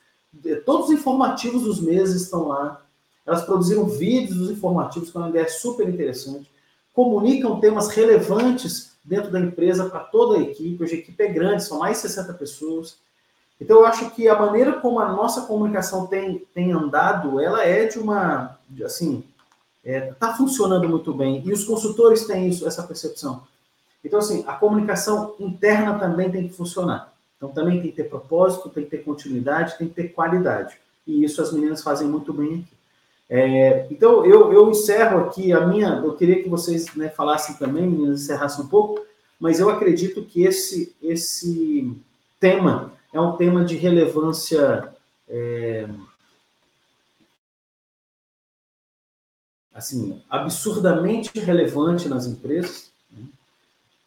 todos os informativos dos meses estão lá. Elas produziram vídeos informativos, que é uma ideia super interessante. Comunicam temas relevantes dentro da empresa para toda a equipe. Hoje a equipe é grande, são mais de 60 pessoas. Então, eu acho que a maneira como a nossa comunicação tem, tem andado, ela é de uma, assim, está é, tá funcionando muito bem. E os consultores têm isso, essa percepção. Então, assim, a comunicação interna também tem que funcionar. Então, também tem que ter propósito, tem que ter continuidade, tem que ter qualidade. E isso as meninas fazem muito bem aqui. É, então, eu, eu encerro aqui a minha. Eu queria que vocês né, falassem também, encerrassem um pouco, mas eu acredito que esse, esse tema é um tema de relevância. É, assim, absurdamente relevante nas empresas. Né?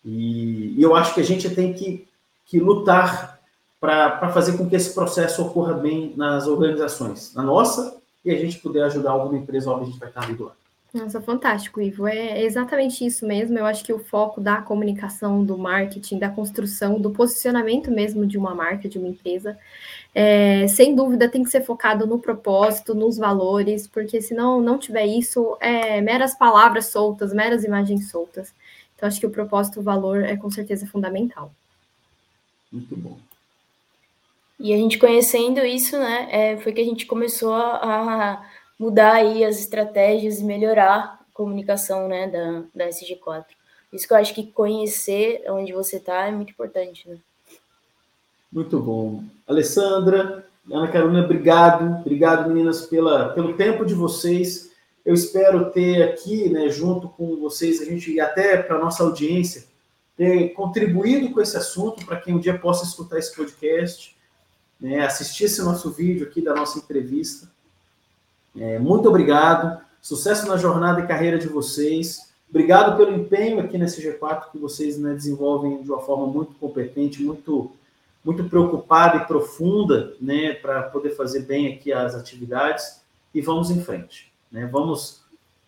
E, e eu acho que a gente tem que, que lutar para fazer com que esse processo ocorra bem nas organizações, na nossa, e a gente puder ajudar alguma empresa, óbvio, a gente vai estar ali do lado. Nossa, fantástico, Ivo. É exatamente isso mesmo. Eu acho que o foco da comunicação, do marketing, da construção, do posicionamento mesmo de uma marca, de uma empresa, é, sem dúvida tem que ser focado no propósito, nos valores, porque se não, não tiver isso, é meras palavras soltas, meras imagens soltas. Então, acho que o propósito, o valor é com certeza fundamental. Muito bom. E a gente conhecendo isso, né, é, foi que a gente começou a mudar aí as estratégias e melhorar a comunicação, né, da, da SG4. Isso que eu acho que conhecer onde você está é muito importante, né? Muito bom. Alessandra, Ana Carolina, obrigado. Obrigado, meninas, pela, pelo tempo de vocês. Eu espero ter aqui, né, junto com vocês, a gente e até para a nossa audiência, ter contribuído com esse assunto para quem um dia possa escutar esse podcast, né, assistir esse nosso vídeo aqui da nossa entrevista. É, muito obrigado. Sucesso na jornada e carreira de vocês. Obrigado pelo empenho aqui nesse G4 que vocês né, desenvolvem de uma forma muito competente, muito muito preocupada e profunda, né, para poder fazer bem aqui as atividades e vamos em frente, né? Vamos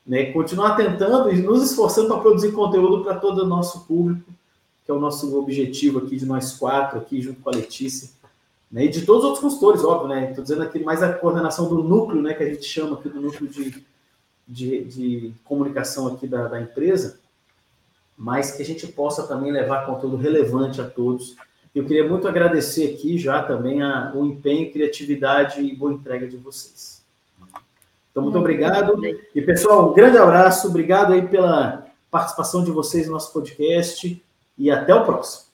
né, continuar tentando e nos esforçando para produzir conteúdo para todo o nosso público, que é o nosso objetivo aqui de nós quatro aqui junto com a Letícia né? E de todos os outros consultores, óbvio, né? Estou dizendo aqui mais a coordenação do núcleo, né? Que a gente chama aqui do núcleo de, de, de comunicação aqui da, da empresa, mas que a gente possa também levar conteúdo relevante a todos. Eu queria muito agradecer aqui já também a, o empenho, criatividade e boa entrega de vocês. Então, muito obrigado. E, pessoal, um grande abraço. Obrigado aí pela participação de vocês no nosso podcast. E até o próximo.